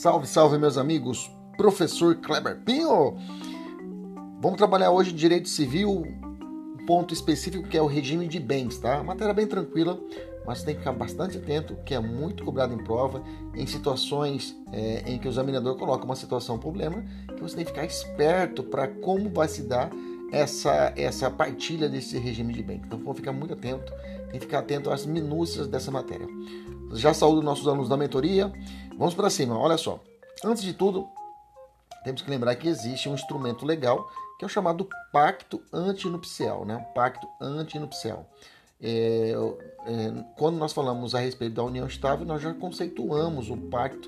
Salve, salve, meus amigos! Professor Kleber Pinho! Vamos trabalhar hoje direito civil, um ponto específico que é o regime de bens, tá? Matéria bem tranquila, mas tem que ficar bastante atento, que é muito cobrado em prova, em situações é, em que o examinador coloca uma situação, um problema, que você tem que ficar esperto para como vai se dar essa, essa partilha desse regime de bens. Então, vamos ficar muito atento, tem que ficar atento às minúcias dessa matéria. Já saúdo nossos alunos da mentoria. Vamos para cima, olha só. Antes de tudo, temos que lembrar que existe um instrumento legal que é o chamado pacto antinupcial, né? Pacto antinupcial. É, é, quando nós falamos a respeito da união estável, nós já conceituamos o pacto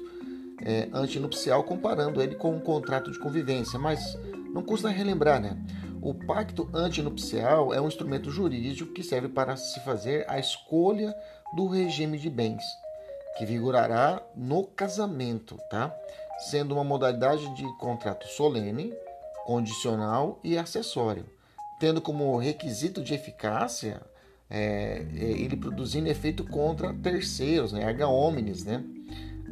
é, antinupcial comparando ele com um contrato de convivência, mas não custa relembrar, né? O pacto antinupcial é um instrumento jurídico que serve para se fazer a escolha do regime de bens, que vigorará no casamento, tá? Sendo uma modalidade de contrato solene, condicional e acessório, tendo como requisito de eficácia é, é ele produzindo efeito contra terceiros, né, erga omnes, né,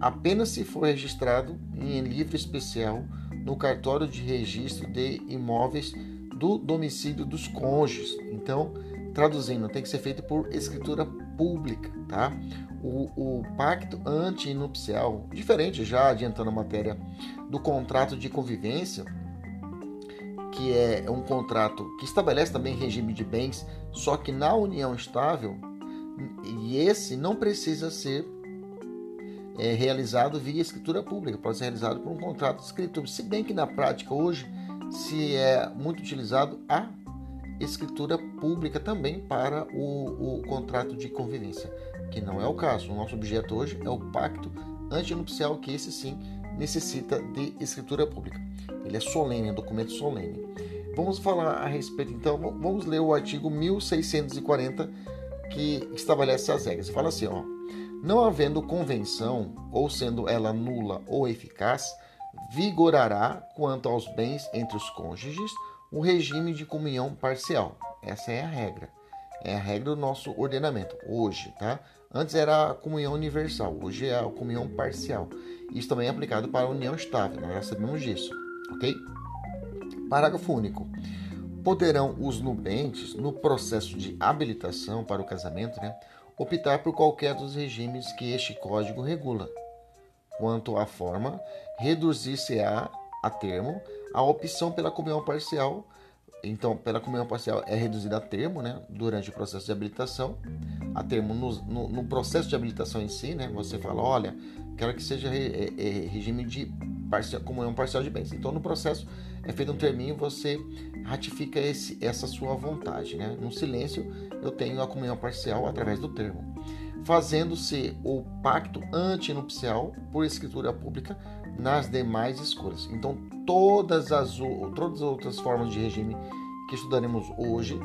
apenas se for registrado em livro especial no cartório de registro de imóveis do domicílio dos cônjuges. Então, traduzindo, tem que ser feito por escritura pública, tá? O, o pacto antinupcial, diferente já adiantando a matéria do contrato de convivência, que é um contrato que estabelece também regime de bens, só que na união estável, e esse não precisa ser é, realizado via escritura pública, pode ser realizado por um contrato escrito, se bem que na prática hoje se é muito utilizado a escritura pública também para o, o contrato de convivência, que não é o caso. O nosso objeto hoje é o pacto antinupcial, que esse sim necessita de escritura pública. Ele é solene, é um documento solene. Vamos falar a respeito, então, vamos ler o artigo 1640 que estabelece as regras. Fala assim, ó, não havendo convenção ou sendo ela nula ou eficaz, vigorará, quanto aos bens entre os cônjuges, o regime de comunhão parcial. Essa é a regra. É a regra do nosso ordenamento hoje, tá? Antes era a comunhão universal, hoje é a comunhão parcial. Isso também é aplicado para a união estável, nós já sabemos disso, ok? Parágrafo único. Poderão os nubentes, no processo de habilitação para o casamento, né, optar por qualquer dos regimes que este código regula, Quanto à forma, reduzir-se-á a termo a opção pela comunhão parcial. Então, pela comunhão parcial é reduzida a termo, né, durante o processo de habilitação. A termo no, no, no processo de habilitação em si, né, você fala, olha, quero que seja re, é, é, regime de parcial, comunhão parcial de bens. Então, no processo é feito um terminho, você ratifica esse, essa sua vontade, né. No silêncio, eu tenho a comunhão parcial através do termo fazendo-se o pacto antinupcial por escritura pública nas demais escolhas. Então, todas as, todas as outras formas de regime que estudaremos hoje,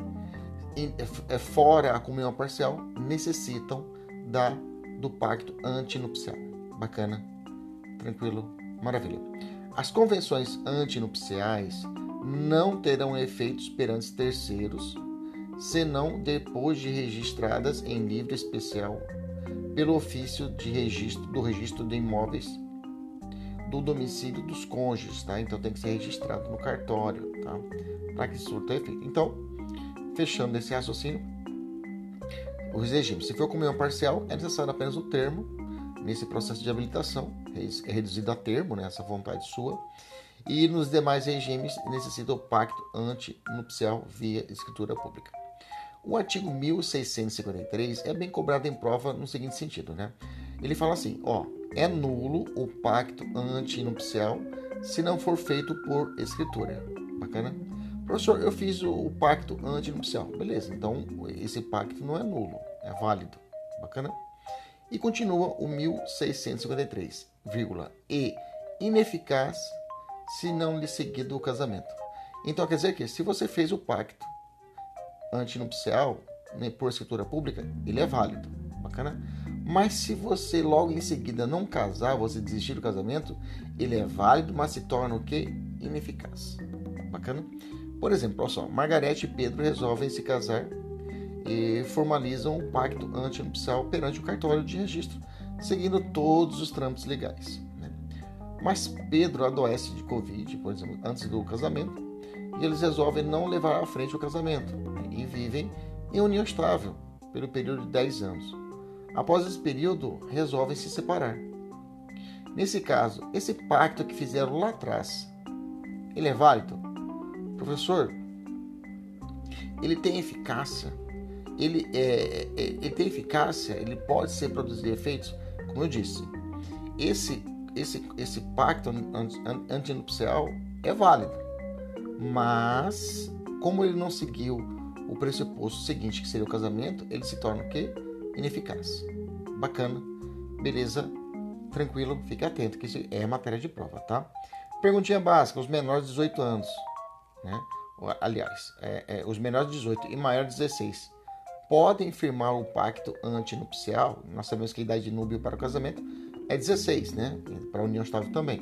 é, fora a comunhão parcial, necessitam da, do pacto antinupcial. Bacana, tranquilo, maravilha. As convenções antinupciais não terão efeitos perante terceiros senão depois de registradas em livro especial pelo ofício de registro do registro de imóveis do domicílio dos cônjuges, tá? Então tem que ser registrado no cartório, tá? Para que tenha efeito. Então, fechando esse raciocínio, os regimes. Se for comunhão parcial, é necessário apenas o termo nesse processo de habilitação, é reduzido a termo, né, essa vontade sua. E nos demais regimes necessita o pacto antinupcial via escritura pública. O artigo 1653 é bem cobrado em prova no seguinte sentido, né? Ele fala assim, ó, é nulo o pacto antinupcial se não for feito por escritura. Bacana? Professor, eu fiz o, pacto antinupcial. Beleza, então esse pacto não é nulo, é válido. Bacana? E continua o 1653, vírgula, e ineficaz se não lhe seguido o casamento. Então quer dizer que se você fez o pacto antinupcial né, por escritura pública, ele é válido. Bacana? Mas se você logo em seguida não casar, você desistir do casamento, ele é válido, mas se torna o que? Ineficaz. Bacana? Por exemplo, olha só, Margarete e Pedro resolvem se casar e formalizam um pacto antinupcial perante o cartório de registro, seguindo todos os trâmites legais. Né? Mas Pedro adoece de Covid, por exemplo, antes do casamento, e eles resolvem não levar à frente o casamento né? e vivem em união estável pelo período de 10 anos. Após esse período, resolvem se separar. Nesse caso, esse pacto que fizeram lá atrás, ele é válido? Professor, ele tem eficácia? Ele, é, é, ele tem eficácia? Ele pode ser produzir efeitos? Como eu disse, esse, esse, esse pacto antinupcial é válido, mas como ele não seguiu o pressuposto seguinte, que seria o casamento, ele se torna o quê? Ineficaz. Bacana, beleza, tranquilo, fique atento que isso é matéria de prova, tá? Perguntinha básica, os menores de 18 anos né? aliás, é, é, os menores de 18 e maiores de 16 podem firmar o pacto antinupcial. Nós sabemos que a idade de núbio para o casamento é 16, né? Para a união estável também.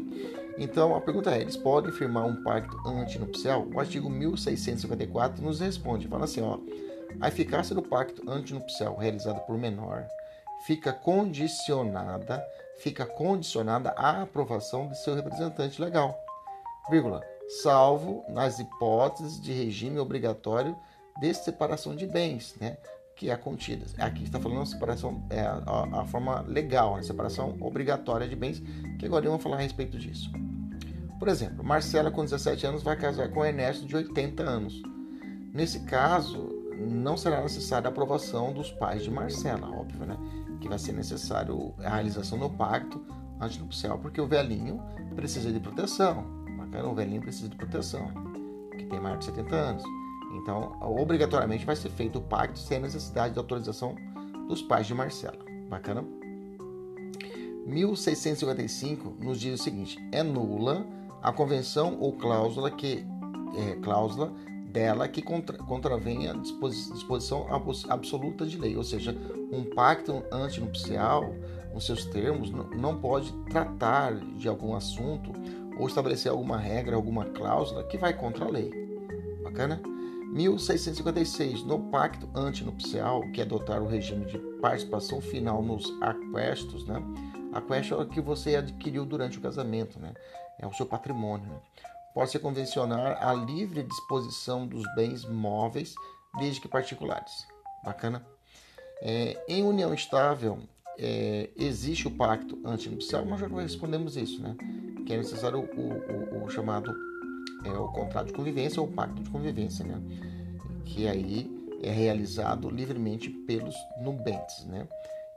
Então a pergunta é: eles podem firmar um pacto antinupcial? O artigo 1654 nos responde, fala assim, ó, a eficácia do pacto antinupcial realizado por menor fica condicionada, fica condicionada à aprovação de seu representante legal, vírgula, salvo nas hipóteses de regime obrigatório de separação de bens, né? que é contida. Aqui está falando separação, é a, a forma legal, a né? separação obrigatória de bens, que agora vamos falar a respeito disso. Por exemplo, Marcela, com 17 anos, vai casar com Ernesto, de 80 anos. Nesse caso, não será necessária a aprovação dos pais de Marcela, óbvio, né? Que vai ser necessário a realização do pacto antinupcial, porque o velhinho precisa de proteção bacana, o velhinho precisa de proteção, que tem mais de 70 anos. Então, obrigatoriamente vai ser feito o pacto sem necessidade de autorização dos pais de Marcela. Bacana? 1655 nos diz o seguinte: é nula a convenção ou cláusula que é, cláusula dela que contra, contravém a disposição absoluta de lei, ou seja, um pacto antinupcial, nos seus termos, não pode tratar de algum assunto ou estabelecer alguma regra, alguma cláusula que vai contra a lei. Bacana? 1656, no pacto antinupcial, que é adotar o regime de participação final nos aquestos, né? Aquesto é o que você adquiriu durante o casamento, né? É o seu patrimônio. Né? Pode se convencionar a livre disposição dos bens móveis, desde que particulares. Bacana? É, em união estável, é, existe o pacto antinupcial, nós já respondemos isso, né? que é necessário o, o, o chamado é, o contrato de convivência ou pacto de convivência, né? que aí é realizado livremente pelos nubentes, né?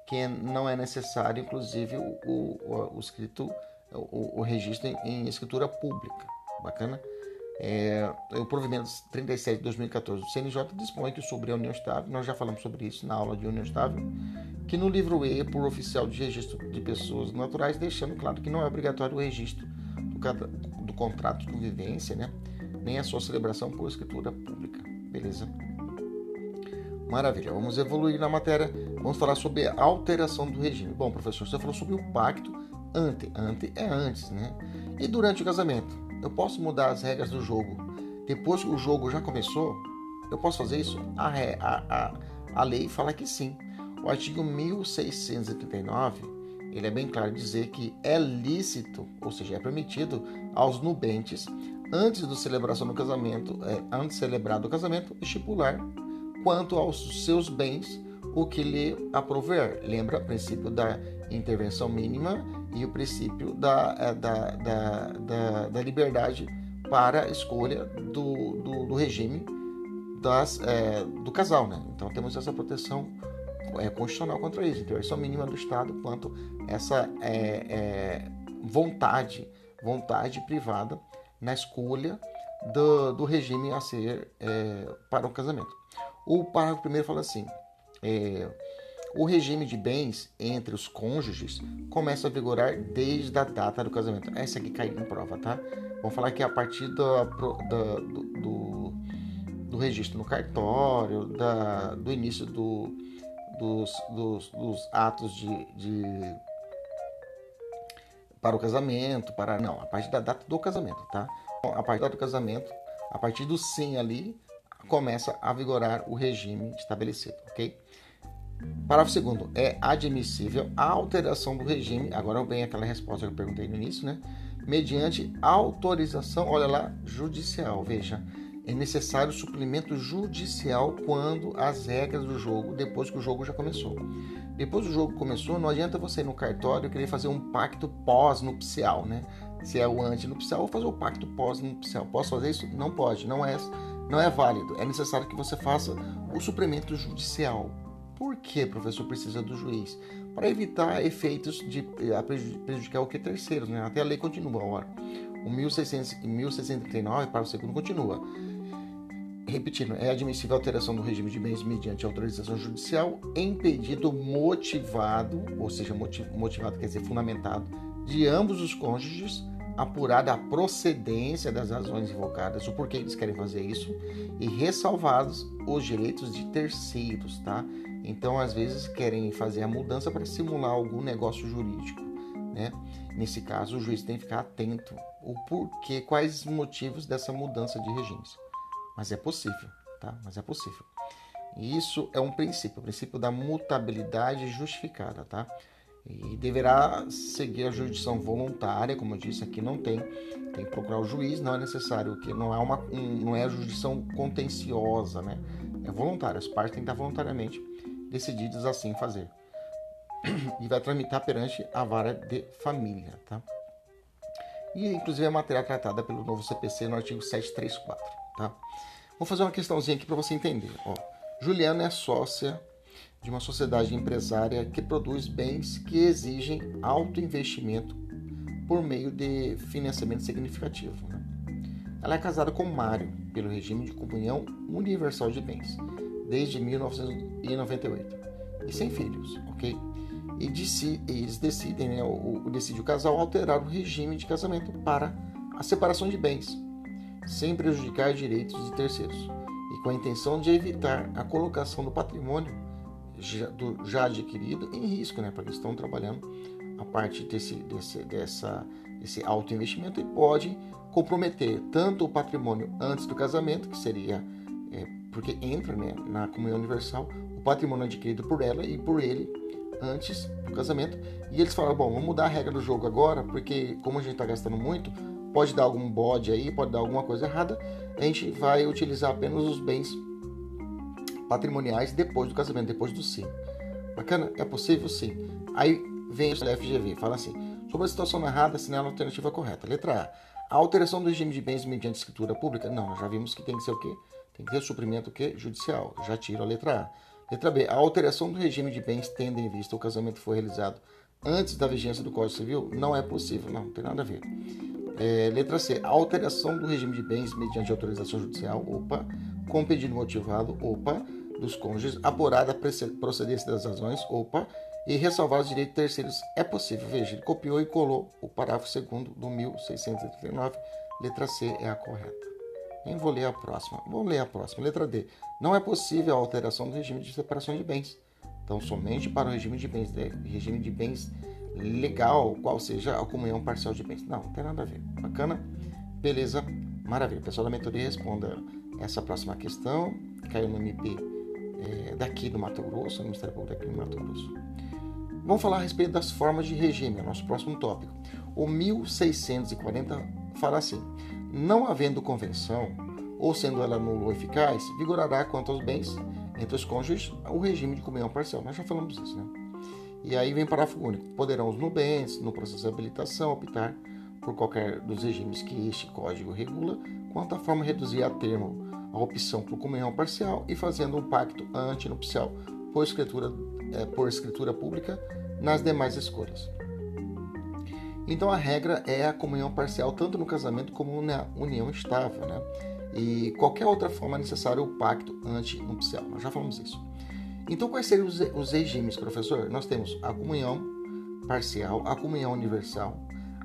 que não é necessário, inclusive, o, o, o escrito, o, o, registro em, em, escritura pública. Bacana? É, o provimento 37 de 2014 do CNJ dispõe que sobre a união estável, nós já falamos sobre isso na aula de união estável, que no livro E, por oficial de registro de pessoas naturais, deixando claro que não é obrigatório o registro do, do contrato de convivência, né? nem a sua celebração por escritura pública. Beleza? Maravilha, vamos evoluir na matéria. Vamos falar sobre a alteração do regime. Bom, professor, você falou sobre o pacto ante. Ante é antes, né? E durante o casamento? Eu posso mudar as regras do jogo. Depois que o jogo já começou, eu posso fazer isso? A, a, a, a lei fala que sim. O artigo 1639 ele é bem claro dizer que é lícito, ou seja, é permitido aos nubentes, antes da celebração do casamento, é, antes de celebrar o casamento, estipular quanto aos seus bens o que lhe aprover. Lembra o princípio da intervenção mínima e o princípio da, é, da, da, da, da liberdade para a escolha do, do, do regime das, é, do casal. Né? Então temos essa proteção é, constitucional contra isso, intervenção mínima do Estado quanto essa é, é, vontade, vontade privada na escolha do, do regime a ser é, para o casamento. O parágrafo primeiro fala assim: é, o regime de bens entre os cônjuges começa a vigorar desde a data do casamento. Essa aqui caiu em prova, tá? Vamos falar que a partir da, da, do, do, do, registro no cartório, da, do início do, dos, dos, dos, atos de, de, para o casamento, para não, a partir da data do casamento, tá? A partir da data do casamento, a partir do sim ali, começa a vigorar o regime estabelecido, ok? Parágrafo segundo, é admissível a alteração do regime, agora vem aquela resposta que eu perguntei no início, né? Mediante autorização, olha lá, judicial, veja, é necessário suplemento judicial quando as regras do jogo, depois que o jogo já começou. Depois do jogo começou, não adianta você ir no cartório querer fazer um pacto pós-nupcial, né? Se é o antinupcial, ou fazer o pacto pós-nupcial. Posso fazer isso? Não pode, não é, não é válido. É necessário que você faça o suplemento judicial. Por que, professor, precisa do juiz? Para evitar efeitos de eh, prejudicar o que terceiros, né? Até a lei continua, ora. O 1639, para o segundo, continua. Repetindo, é admissível a alteração do regime de bens mediante autorização judicial em pedido motivado, ou seja, motivado quer dizer fundamentado, de ambos os cônjuges, apurada a procedência das razões invocadas, o porquê eles querem fazer isso, e ressalvados os direitos de terceiros, tá? Então, às vezes, querem fazer a mudança para simular algum negócio jurídico. Né? Nesse caso, o juiz tem que ficar atento o porquê, quais os motivos dessa mudança de regimes. Mas é possível, tá? Mas é possível. E isso é um princípio, o princípio da mutabilidade justificada, tá? E deverá seguir a jurisdição voluntária, como eu disse aqui, não tem, tem que procurar o juiz, não é necessário que não é uma, um, não é a jurisdição contenciosa, né? É voluntária, as partes têm que estar voluntariamente decididos assim fazer. E vai tramitar perante a vara de família, tá? E inclusive a matéria tratada pelo novo CPC no artigo 734, tá? Vou fazer uma questãozinha aqui para você entender. Ó, Juliana é sócia de uma sociedade empresária que produz bens que exigem alto investimento por meio de financiamento significativo. Né? Ela é casada com Mário pelo regime de comunhão universal de bens desde 1998 e sem filhos, ok? E deci, eles decidem, né, o, o, decide o casal alterar o regime de casamento para a separação de bens, sem prejudicar direitos de terceiros, e com a intenção de evitar a colocação do patrimônio já, do, já adquirido em risco, né? Porque estão trabalhando a parte desse, desse, dessa, desse alto investimento e pode comprometer tanto o patrimônio antes do casamento, que seria porque entra né, na comunhão universal o patrimônio adquirido por ela e por ele antes do casamento. E eles falaram: bom, vamos mudar a regra do jogo agora, porque como a gente está gastando muito, pode dar algum bode aí, pode dar alguma coisa errada. A gente vai utilizar apenas os bens patrimoniais depois do casamento, depois do sim. Bacana? É possível sim. Aí vem o FGV, fala assim: sobre a situação narrada, assinala a alternativa correta. Letra A. A alteração do regime de bens mediante escritura pública? Não, já vimos que tem que ser o quê? Tem que ter suprimento que judicial. Já tiro a letra A. Letra B. A alteração do regime de bens tendo em vista o casamento foi realizado antes da vigência do Código Civil não é possível. Não, não tem nada a ver. É, letra C. A alteração do regime de bens mediante autorização judicial, opa, com pedido motivado, opa, dos cônjuges, apurada a procedência das razões, opa, e ressalvar os direitos terceiros é possível. Veja, ele copiou e colou o parágrafo segundo do 1639, letra C é a correta. Nem vou ler a próxima. Vou ler a próxima. Letra D. Não é possível a alteração do regime de separação de bens. Então, somente para o regime de bens, regime de bens legal, qual seja a comunhão parcial de bens. Não, não tem nada a ver. Bacana? Beleza? Maravilha. pessoal da mentoria responda essa próxima questão. Caiu no MP é, daqui do Mato Grosso, no Ministério Público daqui do Mato Grosso. Vamos falar a respeito das formas de regime, é nosso próximo tópico. O 1640 fala assim: não havendo convenção, ou sendo ela nula ou eficaz, vigorará quanto aos bens entre os cônjuges o regime de comunhão parcial. Nós já falamos isso, né? E aí vem o parágrafo único. Poderão os nubentes, no processo de habilitação, optar por qualquer dos regimes que este código regula, quanto à forma de reduzir a termo a opção por comunhão parcial e fazendo um pacto antinupcial por escritura, é, por escritura pública nas demais escolhas. Então a regra é a comunhão parcial tanto no casamento como na união estável, né? E qualquer outra forma necessária o pacto antinupcial. Nós já falamos isso. Então quais seriam os, regimes, professor? Nós temos a comunhão parcial, a comunhão universal,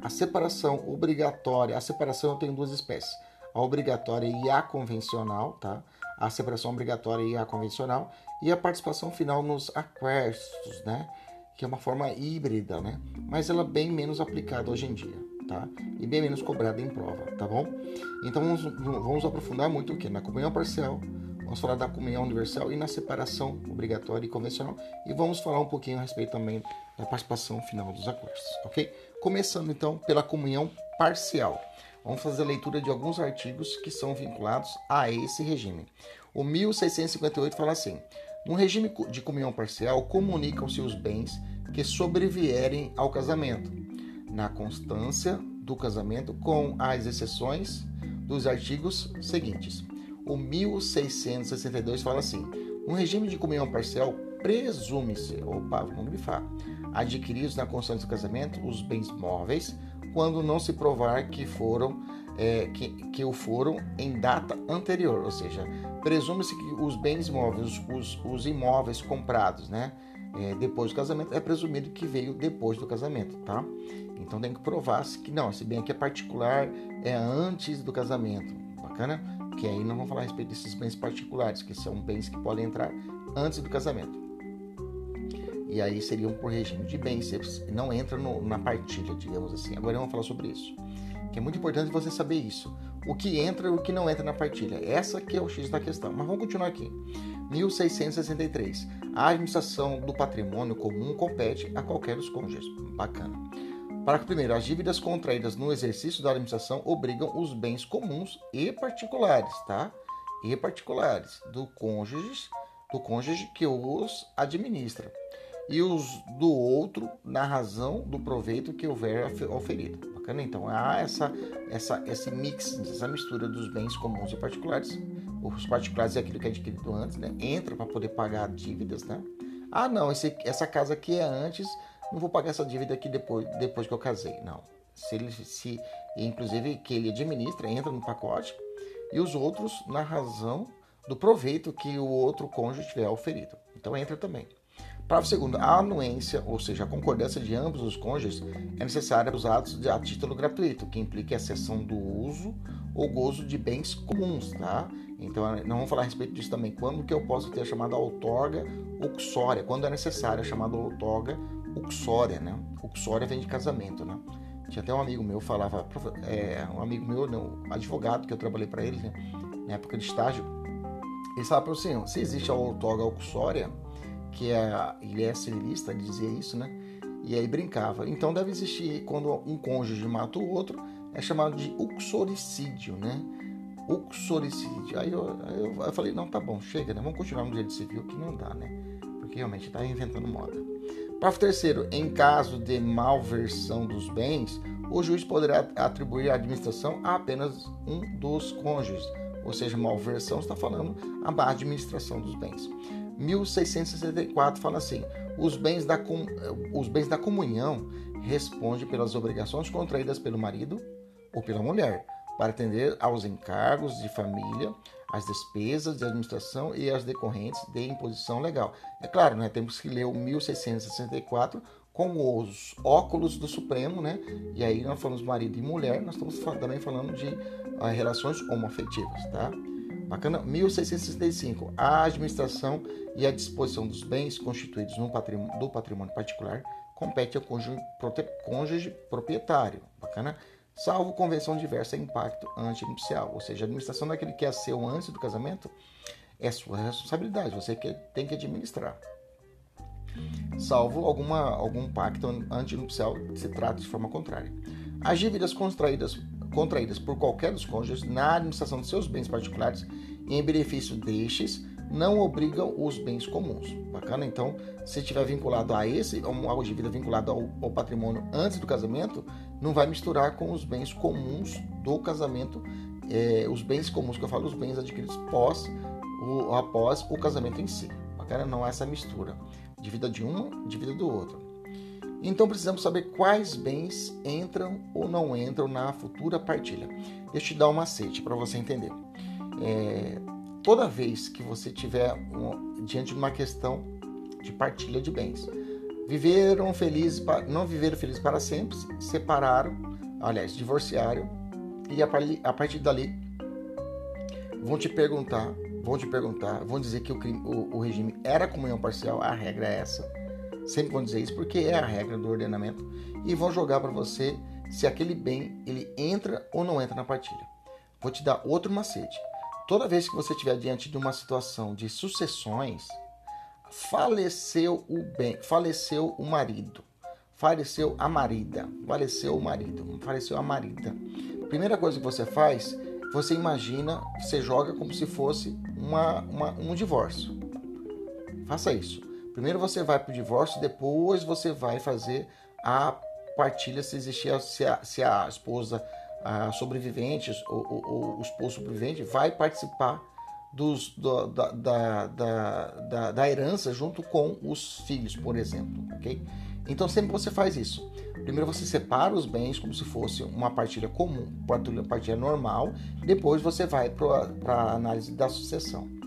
a separação obrigatória. A separação tenho duas espécies: a obrigatória e a convencional, tá? A separação obrigatória e a convencional e a participação final nos aquestos, né? Que é uma forma híbrida, né? Mas ela é bem menos aplicada hoje em dia, tá? E bem menos cobrada em prova, tá bom? Então vamos, vamos aprofundar muito o que na comunhão parcial, vamos falar da comunhão universal e na separação obrigatória e convencional e vamos falar um pouquinho a respeito também da participação final dos aquestos, ok? Começando então pela comunhão parcial. Vamos fazer a leitura de alguns artigos que são vinculados a esse regime. O 1658 fala assim: no regime de comunhão parcial, comunicam-se os bens que sobrevierem ao casamento, na constância do casamento, com as exceções dos artigos seguintes. O 1662 fala assim: no regime de comunhão parcial, presume-se, opa, vamos grifar, adquiridos na constância do casamento os bens móveis quando não se provar que foram é, que, que o foram em data anterior, ou seja, presume-se que os bens móveis, os, os imóveis comprados, né, é, depois do casamento, é presumido que veio depois do casamento, tá? Então tem que provar que não, esse bem aqui é particular, é antes do casamento, bacana? Que aí não vamos falar a respeito desses bens particulares, que são bens que podem entrar antes do casamento e aí seriam por regime de bens, não entra no, na partilha, digamos assim. Agora vamos falar sobre isso, que é muito importante você saber isso. O que entra e o que não entra na partilha. Essa que é o X da questão. Mas vamos continuar aqui. 1663. A administração do patrimônio comum compete a qualquer dos cônjuges. Bacana. Parágrafo primeiro. As dívidas contraídas no exercício da administração obrigam os bens comuns e particulares, tá? E particulares do cônjuge, do cônjuge que os administra e os do outro na razão do proveito que houver oferido. Bacana? Então há essa, essa, esse mix, essa mistura dos bens comuns e particulares. Os particulares é aquilo que é adquirido antes, né? Entra para poder pagar dívidas, né? Ah, não, esse, essa casa aqui é antes, não vou pagar essa dívida aqui depois, depois que eu casei. Não. Se ele se, inclusive, que ele administra, entra no pacote, e os outros na razão do proveito que o outro cônjuge tiver oferido. Então entra também. Parágrafo segundo, a anuência, ou seja, a concordância de ambos os cônjuges, é necessária para os atos de, a título gratuito, que implica a cessão do uso ou gozo de bens comuns, tá? Então, não vamos falar a respeito disso também. Quando que eu posso ter a chamada outorga uxória? Quando é necessária a chamada outorga uxória, né? Uxória vem de casamento, né? Tinha até um amigo meu falava, é, um amigo meu, advogado que eu trabalhei para ele, né? na época de estágio, ele falava para o se existe a outorga uxória, que é, ele é civilista, dizia isso, né? E aí brincava. Então deve existir, quando um cônjuge mata o outro, é chamado de uxoricídio, né? Uxoricídio. Aí eu, aí eu, eu, falei, não, tá bom, chega, né? Vamos continuar no direito civil, que não dá, né? Porque realmente está inventando moda. Parágrafo terceiro, em caso de malversão dos bens, o juiz poderá atribuir a administração a apenas um dos cônjuges, ou seja, malversão está falando a má administração dos bens. 1664 fala assim: os bens da, os bens da comunhão respondem pelas obrigações contraídas pelo marido ou pela mulher para atender aos encargos de família, as despesas de administração e as decorrentes de imposição legal. É claro, né, temos que ler o 1664 com os óculos do Supremo, né? E aí nós falamos marido e mulher, nós estamos também falando de uh, relações homoafetivas, tá? Bacana? 1665. A administração e a disposição dos bens constituídos no patrimônio, do patrimônio particular compete ao cônjuge, cônjuge proprietário. Bacana? Salvo convenção diversa e impacto antinupcial. Ou seja, a administração daquele que é seu antes do casamento é sua responsabilidade. Você que tem que administrar. salvo alguma, algum pacto antinupcial que se trate de forma contrária. As dívidas contraídas, contraídas por qualquer dos cônjuges na administração de seus bens particulares em benefício destes não obrigam os bens comuns. Bacana? Então, se estiver vinculado a esse, uma dívida vinculada ao, ao, patrimônio antes do casamento, não vai misturar com os bens comuns do casamento, é, os bens comuns que eu falo, os bens adquiridos pós, após o casamento em si. Bacana? Não há essa mistura. Dívida de um, dívida do outro. Então precisamos saber quais bens entram ou não entram na futura partilha. Deixa eu te dar um macete para você entender. É, toda vez que você tiver um, diante de uma questão de partilha de bens, viveram felizes, não viveram felizes para sempre, separaram, aliás, divorciaram e a partir dali vão te perguntar, vão te perguntar, vão dizer que o, o, o regime era comunhão parcial, a regra é essa Sempre vão dizer isso porque é a regra do ordenamento e vão jogar para você se aquele bem ele entra ou não entra na partilha. Vou te dar outro macete. Toda vez que você estiver diante de uma situação de sucessões, faleceu o bem, faleceu o marido, faleceu a marida, faleceu o marido, faleceu a marida. Primeira coisa que você faz, você imagina, você joga como se fosse uma, uma um divórcio. Faça isso. Primeiro você vai para o divórcio, depois você vai fazer a partilha se existir, se a, se a esposa a sobrevivente ou, ou, o esposo sobrevivente vai participar dos, do, da, da, da, da, herança junto com os filhos, por exemplo, ok? Então sempre você faz isso. Primeiro você separa os bens como se fosse uma partilha comum, partilha, partilha normal, depois você vai para a análise da sucessão.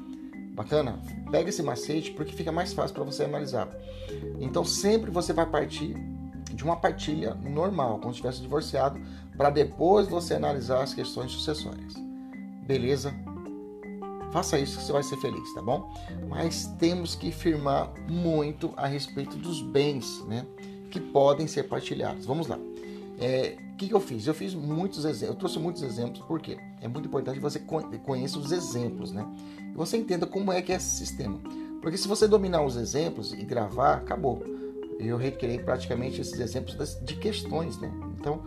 Bacana? Pega esse macete porque fica mais fácil para você analisar. Então sempre você vai partir de uma partilha normal, como se tivesse divorciado, para depois você analisar as questões sucessórias. Beleza? Faça isso que você vai ser feliz, tá bom? Mas temos que firmar muito a respeito dos bens, né? Que podem ser partilhados. Vamos lá. É, o que, que, eu fiz? Eu fiz muitos exemplos, eu trouxe muitos exemplos, porque é muito importante que você conheça os exemplos, né? E você entenda como é que é esse sistema. Porque se você dominar os exemplos e gravar, acabou. Eu requerei praticamente esses exemplos de questões, né? Então,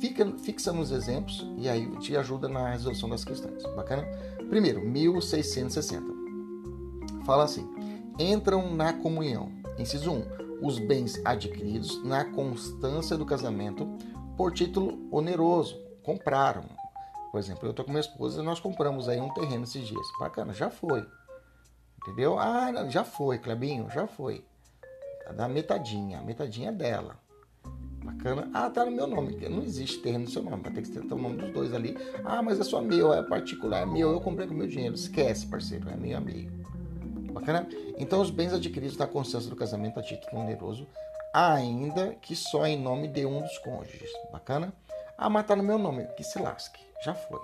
fica, fixa nos exemplos e aí te ajuda na resolução das questões. Bacana? Primeiro, 1660. Fala assim: entram na comunhão. Inciso 1 os bens adquiridos na constância do casamento por título oneroso. Compraram. Por exemplo, eu estou com minha esposa nós compramos aí um terreno esses dias. Bacana, já foi. Entendeu? Ah, já foi, Clebinho, já foi. Tá da metadinha, a metadinha é dela. Bacana. Ah, tá no meu nome. Não existe terreno no seu nome, vai ter que ter o nome dos dois ali. Ah, mas é só meu, é particular, é meu, eu comprei com meu dinheiro. Esquece, parceiro, é meu amigo. Bacana? Então, os bens adquiridos na constância do casamento a título oneroso, ainda que só em nome de um dos cônjuges. Bacana? Ah, mas tá no meu nome, que se lasque. Já foi.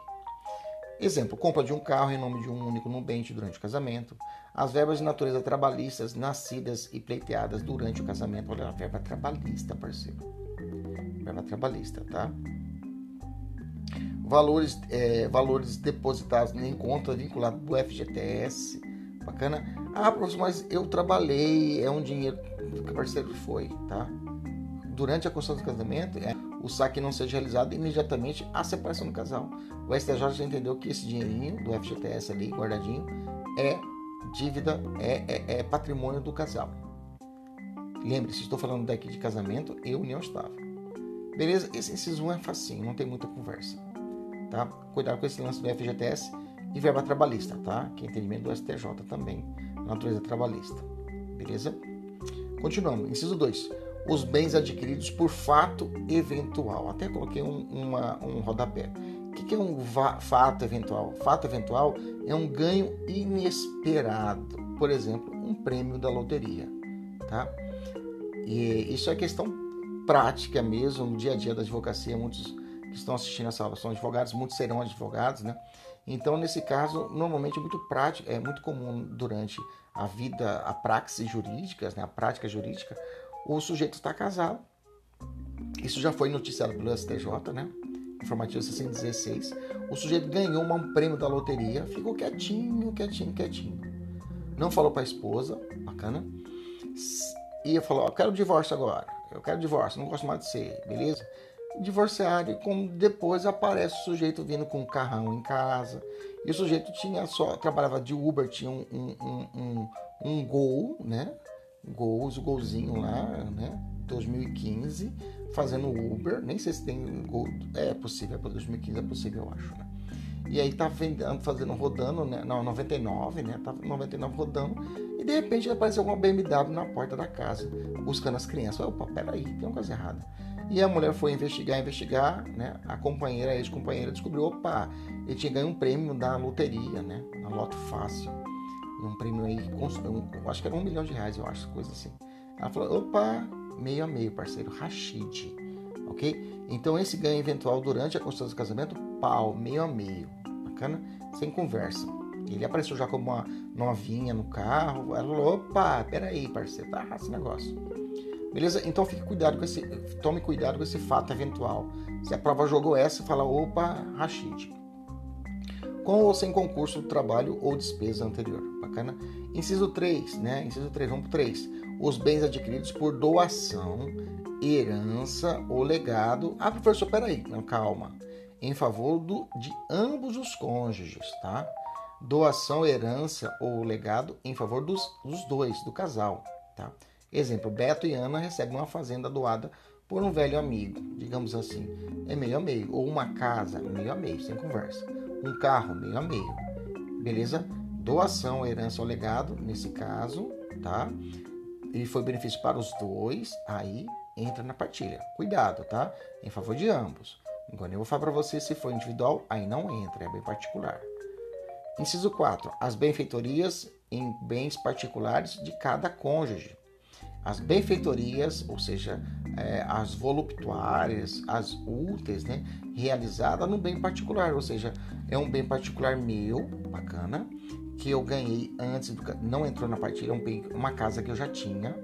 Exemplo, compra de um carro em nome de um único nubente durante o casamento. As verbas de natureza trabalhistas nascidas e pleiteadas durante o casamento. Olha, a verba trabalhista, parceiro. Verba trabalhista, tá? Valores, é, valores depositados em conta vinculado do FGTS. Bacana? Ah, professor, mas eu trabalhei, é um dinheiro que o parceiro foi, tá? Durante a construção do casamento, é, o saque não seja realizado imediatamente a separação do casal. O STJ já entendeu que esse dinheirinho do FGTS ali, guardadinho, é dívida, é, é, é patrimônio do casal. Lembre-se, estou falando daqui de casamento e união estável. Beleza? Esse inciso 1 é facinho, não tem muita conversa. Tá? Cuidado com esse lance do FGTS e verba trabalhista, tá? Que é entendimento do STJ também, natureza trabalhista. Beleza? Continuamos. Inciso 2. Os bens adquiridos por fato eventual. Até coloquei um, uma, um rodapé. O que, é um fato eventual? Fato eventual é um ganho inesperado. Por exemplo, um prêmio da loteria. Tá? E isso é questão prática mesmo, no dia a dia da advocacia. Muitos que estão assistindo essa aula são advogados, muitos serão advogados, né? Então, nesse caso, normalmente é muito prático, é muito comum durante a vida, a praxis jurídica, né, a prática jurídica, o sujeito está casado. Isso já foi noticiado pelo STJ, né? Informativo 616. O sujeito ganhou um prêmio da loteria, ficou quietinho, quietinho, quietinho. Não falou para a esposa, bacana. ia falar, eu quero divórcio agora, eu quero divórcio, não gosto mais de ser, beleza? Divorciado e depois aparece o sujeito vindo com um carrão em casa. E o sujeito tinha só, trabalhava de Uber, tinha um, um, um, um, gol, né? Gols, o golzinho lá, né? 2015, fazendo Uber, nem sei se tem gol, é possível, é para 2015 é possível, eu acho, né? E aí tá vendendo, fazendo, rodando, né? Não, 99, né? Tava 99 rodando. E de repente apareceu alguma BMW na porta da casa, buscando as crianças. Opa, peraí, tem uma coisa errada. E a mulher foi investigar, investigar, né? A companheira, a ex-companheira, descobriu, opa, ele tinha ganho um prêmio da loteria, né? Na Loto Fácil. Um prêmio aí, um, acho que era um milhão de reais, eu acho, coisa assim. Ela falou, opa, meio a meio, parceiro, Rashid, ok? Então esse ganho eventual durante a construção do casamento, pau, meio a meio, bacana? Sem conversa. Ele apareceu já como uma novinha no carro, ela falou, opa, peraí, parceiro, tá esse negócio. Beleza? Então fique cuidado com esse, tome cuidado com esse fato eventual. Se a prova jogou essa, fala, opa, Rashid. Com ou sem concurso do trabalho ou despesa anterior. Bacana? Inciso 3, né? Inciso 3, vamos pro 3. Os bens adquiridos por doação, herança ou legado. Ah, professor, peraí, não, calma. Em favor do, de ambos os cônjuges, tá? Doação, herança ou legado em favor dos, dos dois, do casal, tá? Exemplo, Beto e Ana recebem uma fazenda doada por um velho amigo, digamos assim. É meio a meio. Ou uma casa, meio a meio, sem conversa. Um carro, meio a meio. Beleza? Doação, herança ou legado, nesse caso, tá? E foi benefício para os dois, aí entra na partilha. Cuidado, tá? Em favor de ambos. Agora eu vou falar para você se for individual, aí não entra, é bem particular. Inciso 4. As benfeitorias em bens particulares de cada cônjuge as benfeitorias, ou seja, é, as voluptuárias, as úteis, né, realizada no bem particular, ou seja, é um bem particular meu, bacana, que eu ganhei antes do não entrou na partilha, é um bem, uma casa que eu já tinha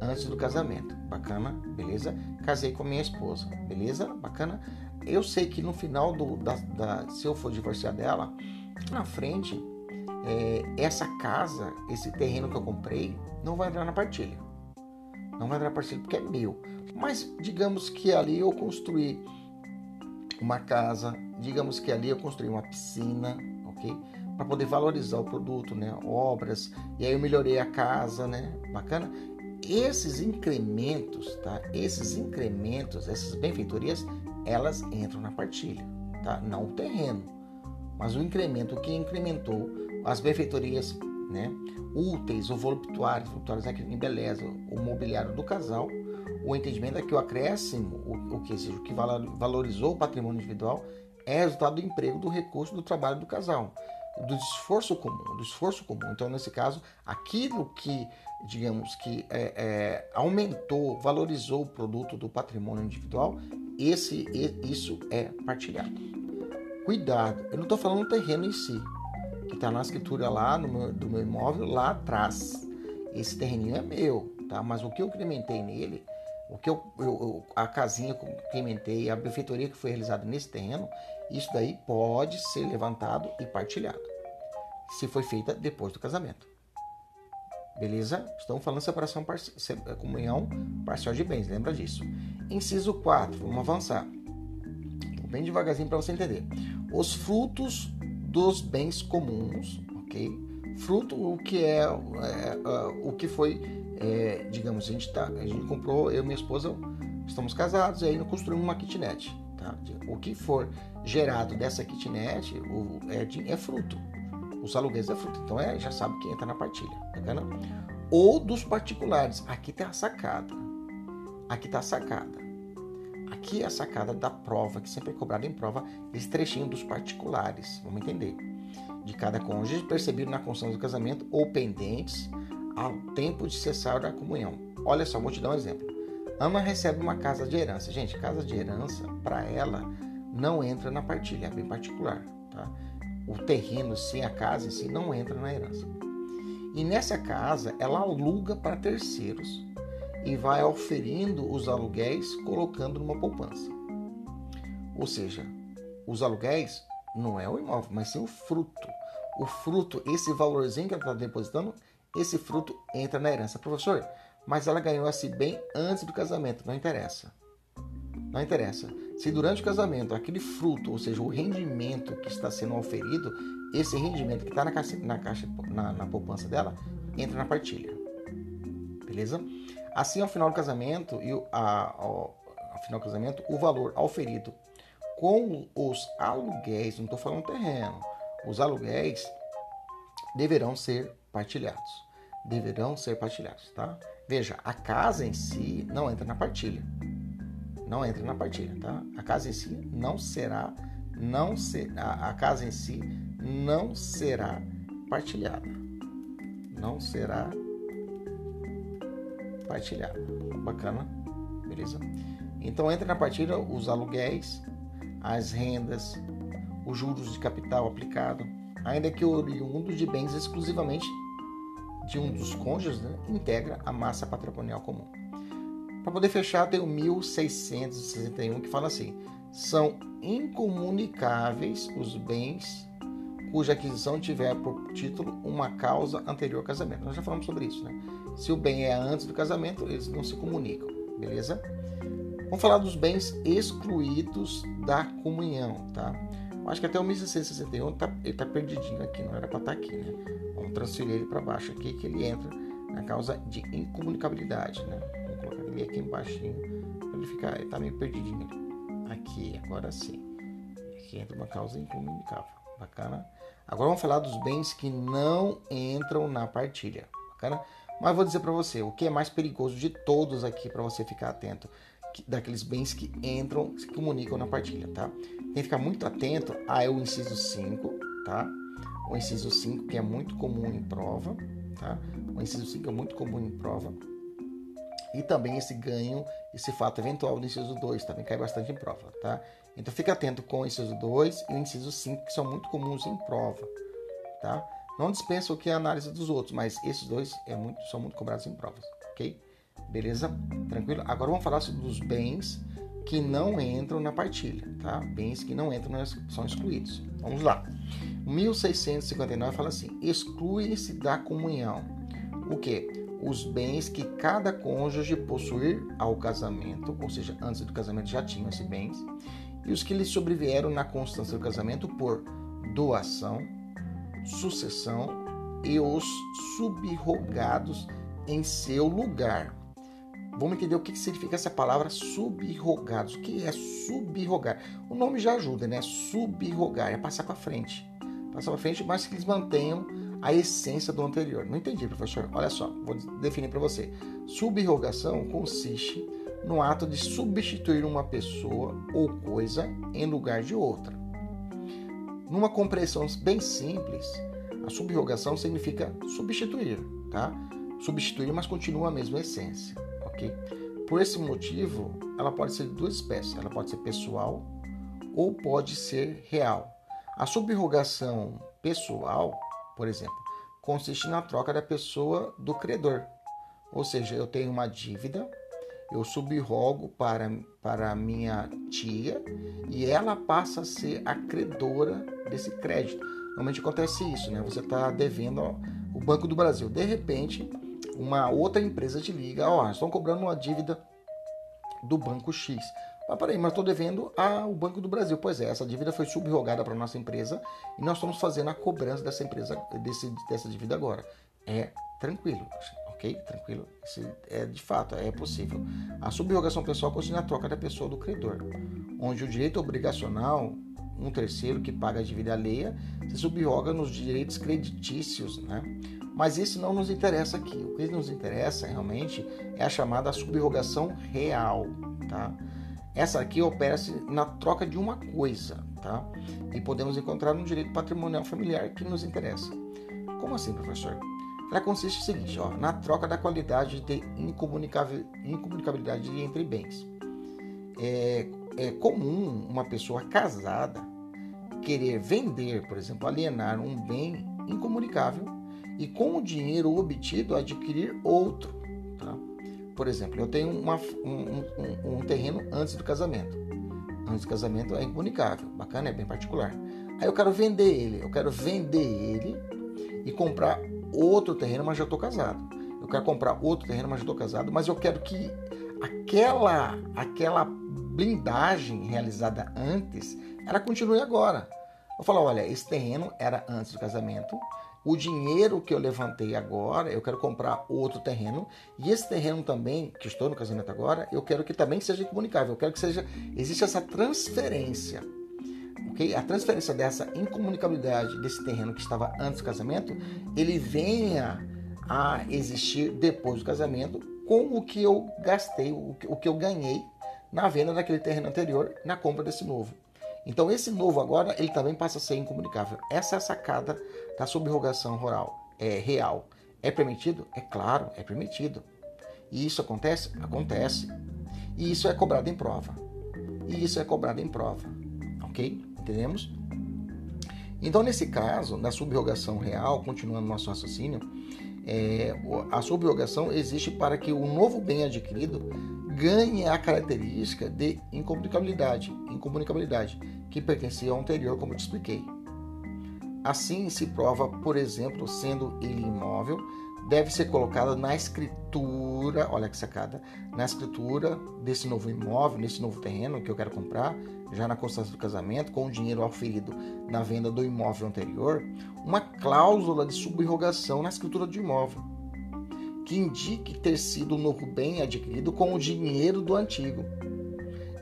antes do casamento, bacana, beleza? Casei com minha esposa, beleza? Bacana. Eu sei que no final do da, da se eu for divorciar dela, na frente, é, essa casa, esse terreno que eu comprei, não vai entrar na partilha não vai entrar parceiro porque é meu. Mas digamos que ali eu construí uma casa, digamos que ali eu construí uma piscina, ok? Para poder valorizar o produto, né? Obras, e aí eu melhorei a casa, né? Bacana? Esses incrementos, tá? Esses incrementos, essas benfeitorias, elas entram na partilha, tá? Não o terreno, mas o incremento, que incrementou as benfeitorias né? úteis ou voluptuários, voluptuários é que embeleza o mobiliário do casal. O entendimento é que o acréscimo, o, o que seja, o que valorizou o patrimônio individual, é resultado do emprego do recurso do trabalho do casal, do esforço comum, do esforço comum. Então, nesse caso, aquilo que, digamos, que é, é, aumentou, valorizou o produto do patrimônio individual, esse, isso é partilhado. Cuidado, eu não estou falando do terreno em si, que está na escritura lá no meu, do meu imóvel lá atrás. Esse terreninho é meu, tá? Mas o que eu incrementei nele, o que eu, eu, eu a casinha que eu incrementei, a benfeitoria que foi realizada nesse terreno, isso daí pode ser levantado e partilhado, se foi feita depois do casamento. Beleza? Estamos falando separação, parce... comunhão parcial de bens, lembra disso. Inciso 4, vamos avançar. Bem devagarzinho para você entender. Os frutos dos bens comuns, ok? Fruto o que é, é uh, o que foi, é, digamos, a gente tá, a gente comprou, eu e minha esposa estamos casados e aí construímos uma kitnet, tá? O que for gerado dessa kitnet o, é, é fruto, os aluguéis é fruto, então é, já sabe que entra na partilha, bacana? Ou dos particulares, aqui tem a sacada, aqui tá a sacada. Aqui é a sacada da prova, que sempre é cobrada em prova, esse trechinho dos particulares, vamos entender. De cada cônjuge percebido na construção do casamento ou pendentes ao tempo de cessar da comunhão. Olha só, vou te dar um exemplo. Ana recebe uma casa de herança. Gente, casa de herança, para ela, não entra na partilha, é bem particular. Tá? O terreno, sim, a casa em si, não entra na herança. E nessa casa, ela aluga para terceiros e vai oferindo os aluguéis colocando numa poupança. Ou seja, os aluguéis não é o imóvel, mas sim o fruto. O fruto, esse valorzinho que ela está depositando, esse fruto entra na herança. Professor, mas ela ganhou esse bem antes do casamento. Não interessa. Não interessa. Se durante o casamento aquele fruto, ou seja, o rendimento que está sendo oferido, esse rendimento que está na caixa, na, caixa na, na poupança dela, entra na partilha. Beleza? Assim, ao final do casamento, e a, ao, ao final do casamento, o valor auferido com os aluguéis, não estou falando terreno, os aluguéis deverão ser partilhados. Deverão ser partilhados, tá? Veja, a casa em si não entra na partilha. Não entra na partilha, tá? A casa em si não será, não será, a casa em si não será partilhada. Não será partilhada. Bacana? Beleza? Então entra na partilha os aluguéis, as rendas, os juros de capital aplicado, ainda que oriundos de bens exclusivamente de um dos cônjuges, né, integra a massa patrimonial comum. Para poder fechar, tem o 1661 que fala assim: são incomunicáveis os bens cuja aquisição tiver por título uma causa anterior ao casamento. Nós já falamos sobre isso, né? Se o bem é antes do casamento, eles não se comunicam, beleza? Vamos falar dos bens excluídos da comunhão, tá? Acho que até o 1661 tá, ele tá perdidinho aqui, não era para estar tá aqui, né? Vamos transferir ele para baixo aqui, que ele entra na causa de incomunicabilidade, né? Vamos colocar ele aqui embaixo para ele ficar, ele tá meio perdidinho aqui, agora sim. Aqui entra uma causa incomunicável, bacana? Agora vamos falar dos bens que não entram na partilha, bacana? Mas vou dizer para você, o que é mais perigoso de todos aqui para você ficar atento daqueles bens que entram, se comunicam na partilha, tá? Tem que ficar muito atento a o inciso 5, tá? O inciso 5, que é muito comum em prova, tá? O inciso 5 é muito comum em prova. E também esse ganho, esse fato eventual do inciso 2, também cai bastante em prova, tá? Então fica atento com o inciso 2 e o inciso 5, que são muito comuns em prova, tá? Não dispensa o que é a análise dos outros, mas esses dois é muito, são muito cobrados em provas, ok? Beleza? Tranquilo? Agora vamos falar dos bens que não entram na partilha, tá? Bens que não entram são excluídos. Vamos lá. 1659 fala assim: exclui-se da comunhão o que? Os bens que cada cônjuge possuir ao casamento, ou seja, antes do casamento já tinham esses bens, e os que lhe sobrevieram na constância do casamento por doação, sucessão e os subrogados em seu lugar Vamos entender o que significa essa palavra subrogados. O que é subrogar? O nome já ajuda, né? Subrogar é passar para frente. Passar para frente, mas que eles mantenham a essência do anterior. Não entendi, professor. Olha só, vou definir para você. Subrogação consiste no ato de substituir uma pessoa ou coisa em lugar de outra. Numa compreensão bem simples, a subrogação significa substituir, tá? Substituir, mas continua a mesma essência ok? Por esse motivo, ela pode ser de duas espécies. Ela pode ser pessoal ou pode ser real. A subrogação pessoal, por exemplo, consiste na troca da pessoa do credor. Ou seja, eu tenho uma dívida, eu subrogo para, para minha tia e ela passa a ser a credora desse crédito. Normalmente acontece isso, né? Você está devendo ao, o Banco do Brasil. De repente, uma outra empresa te liga, ó, estão cobrando uma dívida do banco X. Mas peraí, mas estou devendo ao Banco do Brasil. Pois é, essa dívida foi subrogada para nossa empresa e nós estamos fazendo a cobrança dessa empresa, desse, dessa dívida agora. É tranquilo, ok? Tranquilo. É de fato, é possível. A subrogação pessoal consiste na troca da pessoa do credor, onde o direito obrigacional, um terceiro que paga a dívida alheia, se subroga nos direitos creditícios, né? Mas isso não nos interessa aqui. O que nos interessa realmente é a chamada subrogação real, tá? Essa aqui opera-se na troca de uma coisa, tá? E podemos encontrar no direito patrimonial familiar que nos interessa. Como assim, professor? Ela consiste no seguinte, ó, na troca da qualidade de incomunicabilidade entre bens. É, é comum uma pessoa casada querer vender, por exemplo, alienar um bem incomunicável e com o dinheiro obtido adquirir outro. Tá? Por exemplo, eu tenho uma, um, um, um, terreno antes do casamento. Antes do casamento é incomunicável, bacana, é bem particular. Aí eu quero vender ele, eu quero vender ele e comprar outro terreno, mas já estou casado. Eu quero comprar outro terreno, mas estou casado, mas eu quero que aquela aquela blindagem realizada antes, ela continue agora. Eu falo, olha, esse terreno era antes do casamento, o dinheiro que eu levantei agora, eu quero comprar outro terreno, e esse terreno também, que estou no casamento agora, eu quero que também seja incomunicável, eu quero que seja, existe essa transferência, ok? A transferência dessa incomunicabilidade desse terreno que estava antes do casamento, ele venha a existir depois do casamento com o que eu gastei, o que eu ganhei na venda daquele terreno anterior, na compra desse novo. Então esse novo agora, ele também passa a ser incomunicável. Essa é a sacada da subrogação rural, é real. É permitido? É claro, é permitido. E isso acontece? Acontece. E isso é cobrado em prova. E isso é cobrado em prova. Ok? Entendemos? Então, nesse caso, na subrogação real, continuando nosso raciocínio, é, a subrogação existe para que o novo bem adquirido ganhe a característica de incomunicabilidade, incomunicabilidade que pertencia ao anterior, como te expliquei. Assim se prova, por exemplo, sendo ele imóvel, deve ser colocada na escritura, olha que sacada, na escritura desse novo imóvel, nesse novo terreno que eu quero comprar, já na constância do casamento, com o dinheiro auferido na venda do imóvel anterior, uma cláusula de subrogação na escritura do imóvel, que indique ter sido o novo bem adquirido com o dinheiro do antigo.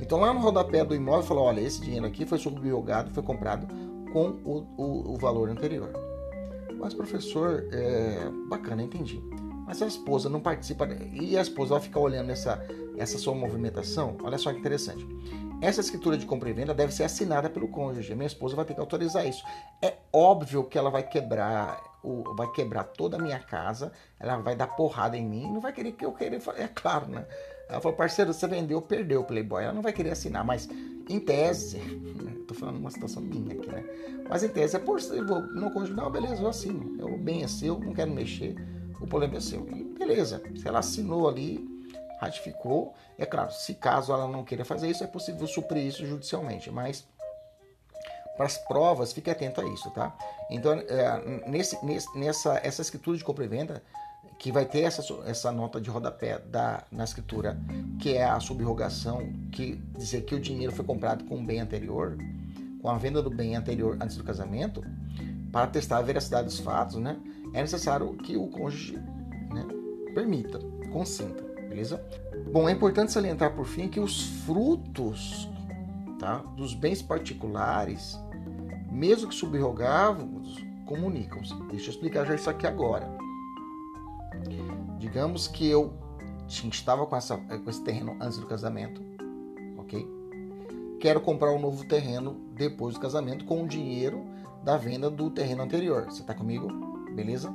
Então lá no rodapé do imóvel falou, olha, esse dinheiro aqui foi subrogado, foi comprado com o, o, o valor anterior. Mas professor, é, bacana, entendi. Mas a esposa não participa e a esposa vai ficar olhando essa, essa sua movimentação. Olha só que interessante. Essa escritura de compra e venda deve ser assinada pelo cônjuge. Minha esposa vai ter que autorizar isso. É óbvio que ela vai quebrar, vai quebrar toda a minha casa. Ela vai dar porrada em mim. Não vai querer que eu queira. É claro, né? Ela falou, parceiro, você vendeu, perdeu o Playboy. Ela não vai querer assinar, mas em tese, tô falando uma situação minha aqui, né? Mas em tese é por vou no cônjuge, não, beleza, eu assino. O bem é seu, não quero mexer, o problema é seu. E beleza, se ela assinou ali, ratificou, é claro, se caso ela não queira fazer isso, é possível suprir isso judicialmente, mas para as provas, fique atento a isso, tá? Então, é, nesse, nesse, nessa essa escritura de compra e venda, que vai ter essa, essa nota de rodapé da, na escritura, que é a subrogação, que dizer que o dinheiro foi comprado com o bem anterior, com a venda do bem anterior antes do casamento, para testar a veracidade dos fatos, né? É necessário que o cônjuge né, permita, consinta, beleza? Bom, é importante salientar por fim que os frutos tá, dos bens particulares, mesmo que subrogados, comunicam-se. Deixa eu explicar já isso aqui agora. Digamos que eu estava com, essa, com esse terreno antes do casamento, ok? Quero comprar um novo terreno depois do casamento com o dinheiro da venda do terreno anterior. Você está comigo? Beleza?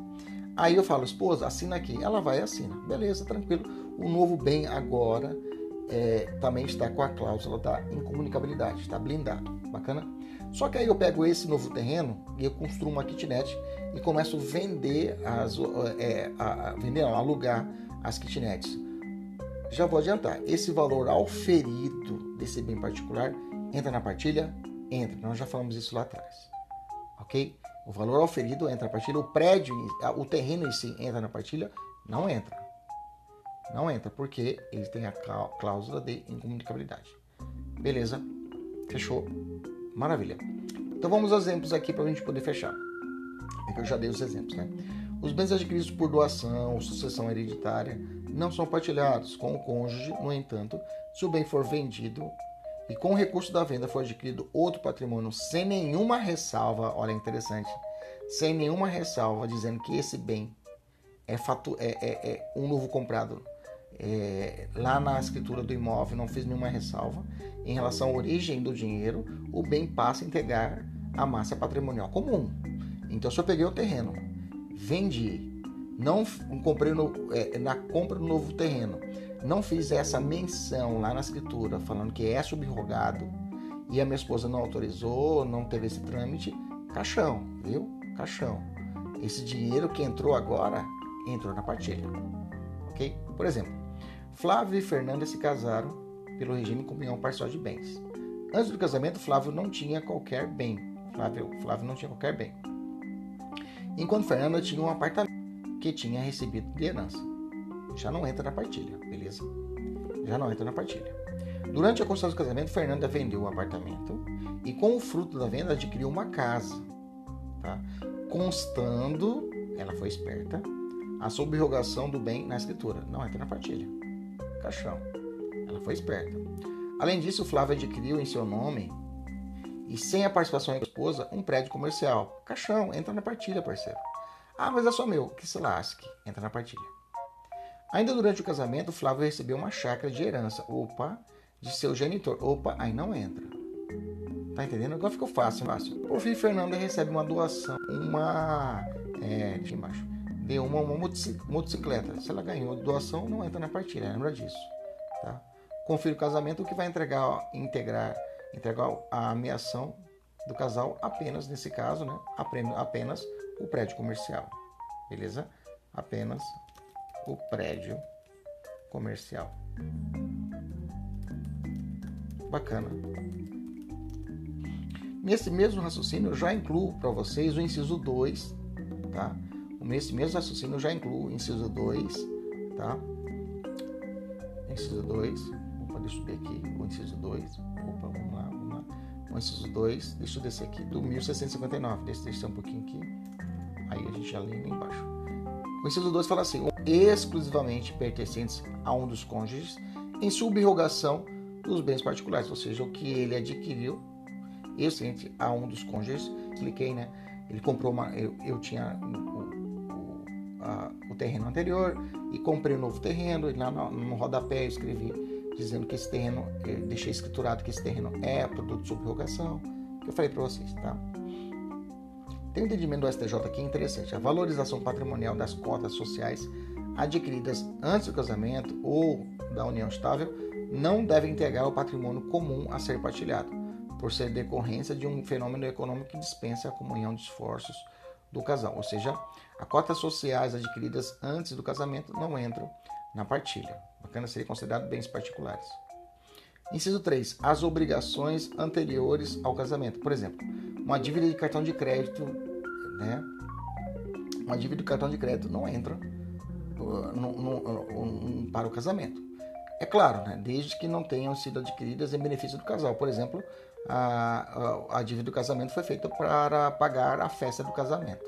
Aí eu falo, esposa, assina aqui. Ela vai e assina. Beleza, tranquilo. O novo bem agora é, também está com a cláusula da incomunicabilidade, está blindado. Bacana? Só que aí eu pego esse novo terreno e eu construo uma kitnet e começo a vender, as, é, a, vender não, alugar as kitnets. Já vou adiantar, esse valor auferido desse bem particular entra na partilha? Entra, nós já falamos isso lá atrás. Ok? O valor auferido entra na partilha, o prédio, o terreno em si entra na partilha? Não entra. Não entra, porque ele tem a cláusula de incomunicabilidade. Beleza? Fechou? Maravilha. Então vamos aos exemplos aqui para a gente poder fechar. É que eu já dei os exemplos, né? Os bens adquiridos por doação ou sucessão hereditária não são partilhados com o cônjuge, no entanto, se o bem for vendido e com o recurso da venda for adquirido outro patrimônio sem nenhuma ressalva, olha interessante, sem nenhuma ressalva dizendo que esse bem é, fatu é, é, é um novo comprado é, lá na escritura do imóvel não fez nenhuma ressalva em relação à origem do dinheiro, o bem passa a integrar a massa patrimonial comum. Então, se eu peguei o terreno, vendi, não comprei no, é, na compra do novo terreno, não fiz essa menção lá na escritura falando que é subrogado e a minha esposa não autorizou, não teve esse trâmite, caixão, viu? Caixão. Esse dinheiro que entrou agora entrou na partilha. Ok? Por exemplo, Flávio e Fernanda se casaram pelo regime comunhão parcial de bens. Antes do casamento, Flávio não tinha qualquer bem. Flávio, Flávio não tinha qualquer bem. Enquanto Fernanda tinha um apartamento que tinha recebido de herança. já não entra na partilha, beleza? Já não entra na partilha. Durante a construção do casamento, Fernanda vendeu o apartamento e, com o fruto da venda, adquiriu uma casa, tá? constando, ela foi esperta, a subrogação do bem na escritura. Não entra na partilha. Caixão. Ela foi esperta. Além disso, Flávio adquiriu em seu nome e sem a participação da esposa um prédio comercial. Caixão, entra na partilha, parceiro. Ah, mas é só meu. Que se lasque. Entra na partilha. Ainda durante o casamento, Flávio recebeu uma chácara de herança. Opa, de seu genitor. Opa, aí não entra. Tá entendendo? Agora ficou fácil, fácil. Por fim, Fernanda recebe uma doação, uma. É, aqui embaixo. Deu uma, uma motocicleta. Se ela ganhou doação, não entra na partilha, lembra disso. Tá? Confira o casamento, o que vai entregar, integrar, entregar a ameação do casal apenas, nesse caso, né? apenas o prédio comercial. Beleza? Apenas o prédio comercial. Bacana. Nesse mesmo raciocínio, eu já incluo para vocês o inciso 2, tá? Nesse mesmo raciocínio, eu já incluo inciso 2, tá? Inciso 2. Opa, deixa eu subir aqui. O inciso 2. Opa, vamos lá, vamos lá. O inciso 2, deixa eu descer aqui, do 1659. Deixa eu descer um pouquinho aqui. Aí a gente já lê embaixo. O inciso 2 fala assim: exclusivamente pertencentes a um dos cônjuges em subrogação dos bens particulares, ou seja, o que ele adquiriu excedente a um dos cônjuges. Expliquei, né? Ele comprou uma. Eu, eu tinha o, terreno anterior e comprei um novo terreno. E lá no, no rodapé eu escrevi dizendo que esse terreno, deixei escriturado que esse terreno é produto de subrogação, que eu falei para vocês, tá? Tem um entendimento do STJ aqui interessante. A valorização patrimonial das cotas sociais adquiridas antes do casamento ou da união estável não deve integrar o patrimônio comum a ser partilhado, por ser decorrência de um fenômeno econômico que dispensa a comunhão de esforços do casal. Ou seja, as cotas sociais adquiridas antes do casamento não entram na partilha. Bacana seria considerado bens particulares. Inciso 3. As obrigações anteriores ao casamento. Por exemplo, uma dívida de cartão de crédito, né? Uma dívida de cartão de crédito não entra uh, no, no, no, para o casamento. É claro, né, desde que não tenham sido adquiridas em benefício do casal. Por exemplo, a, a, a dívida do casamento foi feita para pagar a festa do casamento.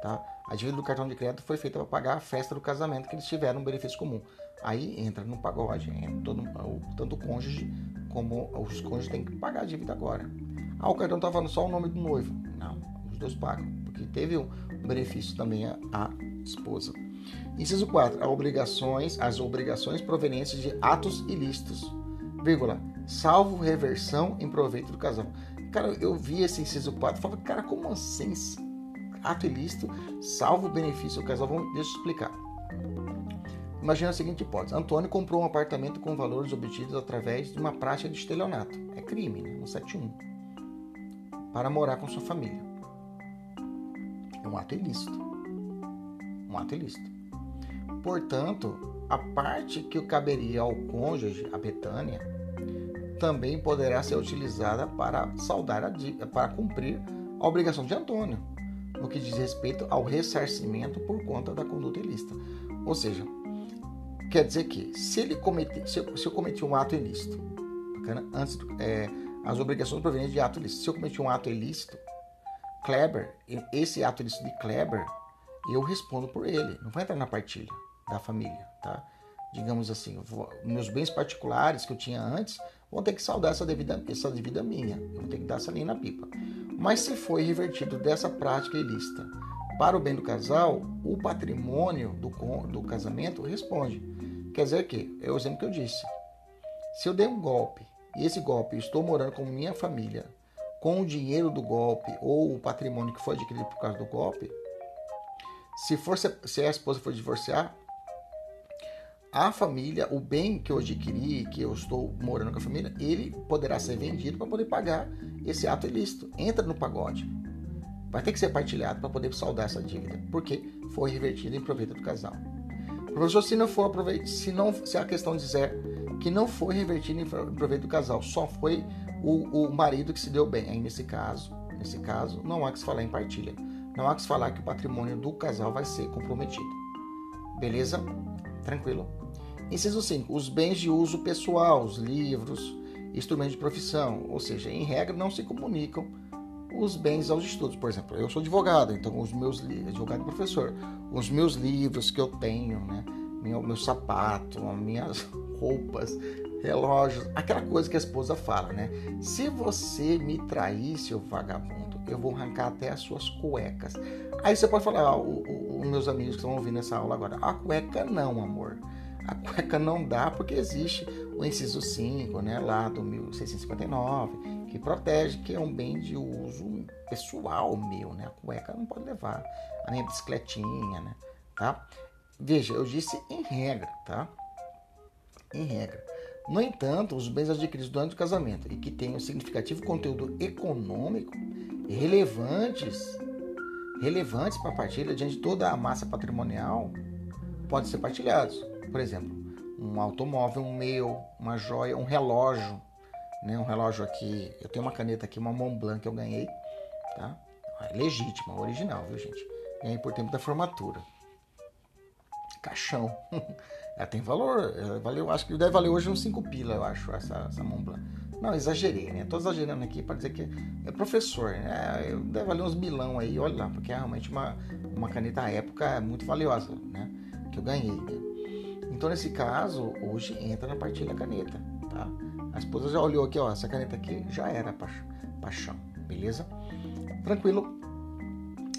Tá? A dívida do cartão de crédito foi feita para pagar a festa do casamento que eles tiveram um benefício comum. Aí entra no pagode, entra todo, tanto o cônjuge como os cônjuges têm que pagar a dívida agora. Ah, o cartão está falando só o nome do noivo. Não, os dois pagam, porque teve um benefício também a, a esposa. Inciso 4. As obrigações, as obrigações provenientes de atos ilícitos, vírgula, salvo reversão em proveito do casal. Cara, eu vi esse inciso 4 e falei, cara, como assim? Ato ilícito, salvo benefício. Vamos, deixa eu explicar. Imagina a seguinte hipótese: Antônio comprou um apartamento com valores obtidos através de uma prática de estelionato. É crime, né? 171. Para morar com sua família. É um ato ilícito. Um ato ilícito. Portanto, a parte que caberia ao cônjuge, a Betânia, também poderá ser utilizada para saldar a, para cumprir a obrigação de Antônio, no que diz respeito ao ressarcimento por conta da conduta ilícita. Ou seja, quer dizer que se ele comete, se eu, se eu cometi um ato ilícito, bacana, antes é, as obrigações provenientes de ato ilícito, se eu cometi um ato ilícito, Kleber, esse ato ilícito de Kleber, eu respondo por ele, não vai entrar na partilha da família, tá? Digamos assim, vou, meus bens particulares que eu tinha antes vão ter que saldar essa devida, essa devida minha, eu vou ter que dar essa linha na pipa. Mas se foi revertido dessa prática ilícita para o bem do casal, o patrimônio do, do casamento responde. Quer dizer que, é o exemplo que eu disse. Se eu dei um golpe e esse golpe estou morando com minha família, com o dinheiro do golpe ou o patrimônio que foi adquirido por causa do golpe, se, for, se a esposa for divorciar, a família, o bem que eu adquiri, que eu estou morando com a família, ele poderá ser vendido para poder pagar esse ato ilícito. Entra no pagode. Vai ter que ser partilhado para poder saldar essa dívida, porque foi revertido em proveito do casal. Professor, se não for aproveito, se não, se a questão dizer que não foi revertido em proveito do casal, só foi o, o marido que se deu bem, aí nesse caso, nesse caso, não há que se falar em partilha. Não há que se falar que o patrimônio do casal vai ser comprometido. Beleza? Tranquilo? Inciso 5. Os bens de uso pessoal, os livros, instrumentos de profissão, ou seja, em regra não se comunicam os bens aos estudos. Por exemplo, eu sou advogado, então os meus advogado e professor, os meus livros que eu tenho, né, meu, meu sapato, as minhas roupas, relógios, aquela coisa que a esposa fala, né? Se você me trair, seu vagabundo, eu vou arrancar até as suas cuecas. Aí você pode falar, ah, os meus amigos que estão ouvindo essa aula agora, a cueca não, amor. A cueca não dá porque existe o inciso 5, né, lá do 1659, que protege que é um bem de uso pessoal meu, né? A cueca não pode levar, a minha bicicletinha, né? Tá? Veja, eu disse em regra, tá? Em regra. No entanto, os bens adquiridos durante o casamento e que tenham significativo conteúdo econômico relevantes, relevantes para a partilha diante de toda a massa patrimonial, podem ser partilhados. Por exemplo, um automóvel, um meu, uma joia, um relógio, né? Um relógio aqui, eu tenho uma caneta aqui, uma Montblanc que eu ganhei, tá? É legítima, original, viu, gente? Ganhei por tempo da formatura. Caixão. Ela tem valor, ela valeu, acho que deve valer hoje uns 5 pila, eu acho, essa, essa Montblanc. Não, exagerei, né? Tô exagerando aqui para dizer que é professor, né? Deve valer uns milão aí, olha lá, porque é realmente uma, uma caneta à época muito valiosa, né? Que eu ganhei, né? Então, nesse caso, hoje entra na partilha caneta, tá? A esposa já olhou aqui, ó, essa caneta aqui já era paixão, beleza? Tranquilo?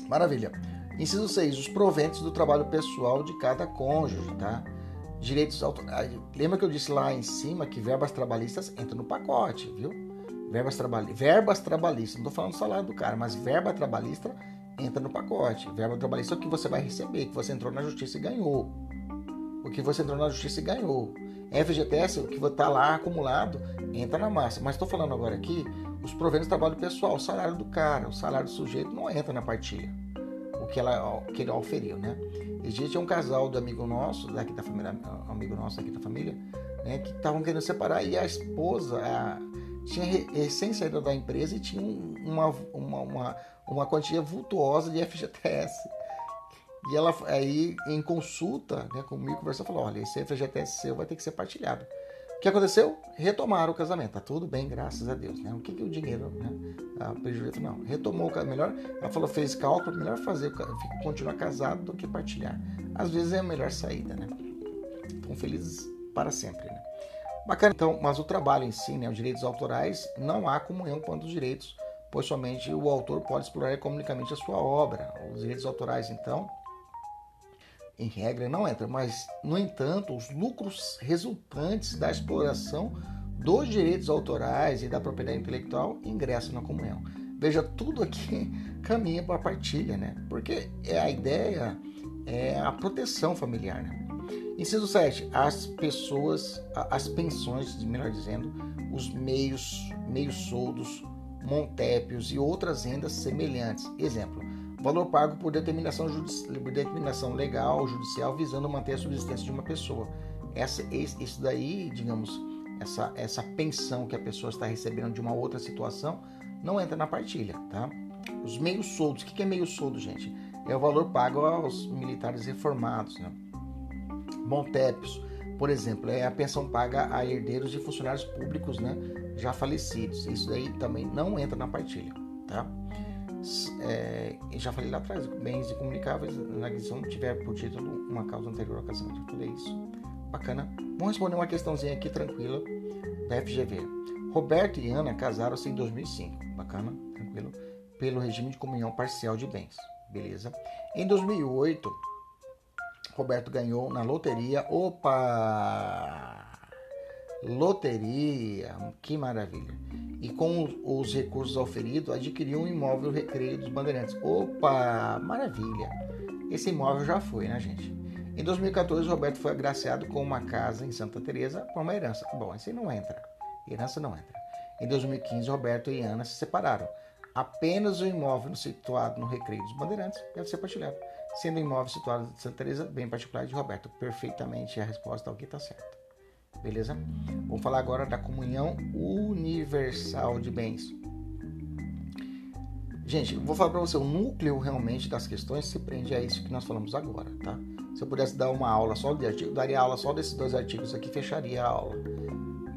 Maravilha. Inciso 6. Os proventos do trabalho pessoal de cada cônjuge, tá? direitos autorais. Lembra que eu disse lá em cima que verbas trabalhistas entram no pacote, viu? Verbas, trabali... verbas trabalhistas, não estou falando do salário do cara, mas verba trabalhista entra no pacote. Verba trabalhista é o que você vai receber, que você entrou na justiça e ganhou. O que você entrou na justiça e ganhou. FGTS, o que está lá acumulado, entra na massa. Mas estou falando agora aqui os proventos do trabalho pessoal, o salário do cara, o salário do sujeito não entra na partilha. O que, ela, o que ele oferiu, né? Existe um casal do amigo nosso, daqui da família, amigo nosso aqui da família, né, que estavam querendo separar e a esposa a, tinha recém saído da empresa e tinha uma, uma, uma, uma quantia vultuosa de FGTS. E ela aí, em consulta né, comigo, conversou falou: olha, esse FGTS seu vai ter que ser partilhado. O que aconteceu? Retomaram o casamento. Tá tudo bem, graças a Deus. Né? O que, que o dinheiro, né? Prejuízo, não. Retomou o melhor. Ela falou, fez cálculo, melhor fazer, continuar casado do que partilhar. Às vezes é a melhor saída, né? Estão felizes para sempre, né? Bacana, então, mas o trabalho em si, né, os direitos autorais, não há comunhão quanto os direitos, pois somente o autor pode explorar economicamente a sua obra. Os direitos autorais, então, em regra, não entra, mas, no entanto, os lucros resultantes da exploração dos direitos autorais e da propriedade intelectual ingressam na comunhão. Veja, tudo aqui caminha para a partilha, né? Porque é a ideia é a proteção familiar, né? Inciso 7. As pessoas, as pensões, melhor dizendo, os meios, meios soldos, montépios e outras rendas semelhantes. Exemplo, valor pago por determinação, por determinação legal, judicial, visando manter a subsistência de uma pessoa. Essa, isso daí, digamos, essa, essa pensão que a pessoa está recebendo de uma outra situação, não entra na partilha, tá? Os meios soldos, o que é meio soldo, gente? É o valor pago aos militares reformados, né? Montépios, por exemplo, é a pensão paga a herdeiros de funcionários públicos, né? Já falecidos. Isso daí também não entra na partilha, tá? É, já falei lá atrás, bens incomunicáveis na aquisição tiver por título uma causa anterior ao casamento. Já falei isso. Bacana. Vamos responder uma questãozinha aqui tranquila da FGV. Roberto e Ana casaram-se em 2005. Bacana, tranquilo. Pelo regime de comunhão parcial de bens. Beleza. Em 2008, Roberto ganhou na loteria. Opa! Loteria, que maravilha! E com os recursos oferidos, adquiriu um imóvel Recreio dos Bandeirantes. Opa, maravilha! Esse imóvel já foi, né, gente? Em 2014, Roberto foi agraciado com uma casa em Santa Teresa por uma herança. Bom, esse não entra. Herança não entra. Em 2015, Roberto e Ana se separaram. Apenas o imóvel situado no Recreio dos Bandeirantes deve ser partilhado, sendo o imóvel situado em Santa Teresa bem particular de Roberto. Perfeitamente a resposta ao que está certo. Beleza? Vamos falar agora da comunhão universal de bens. Gente, vou falar para você, o núcleo realmente das questões se prende a isso que nós falamos agora, tá? Se eu pudesse dar uma aula só de artigo, daria aula só desses dois artigos aqui, fecharia a aula.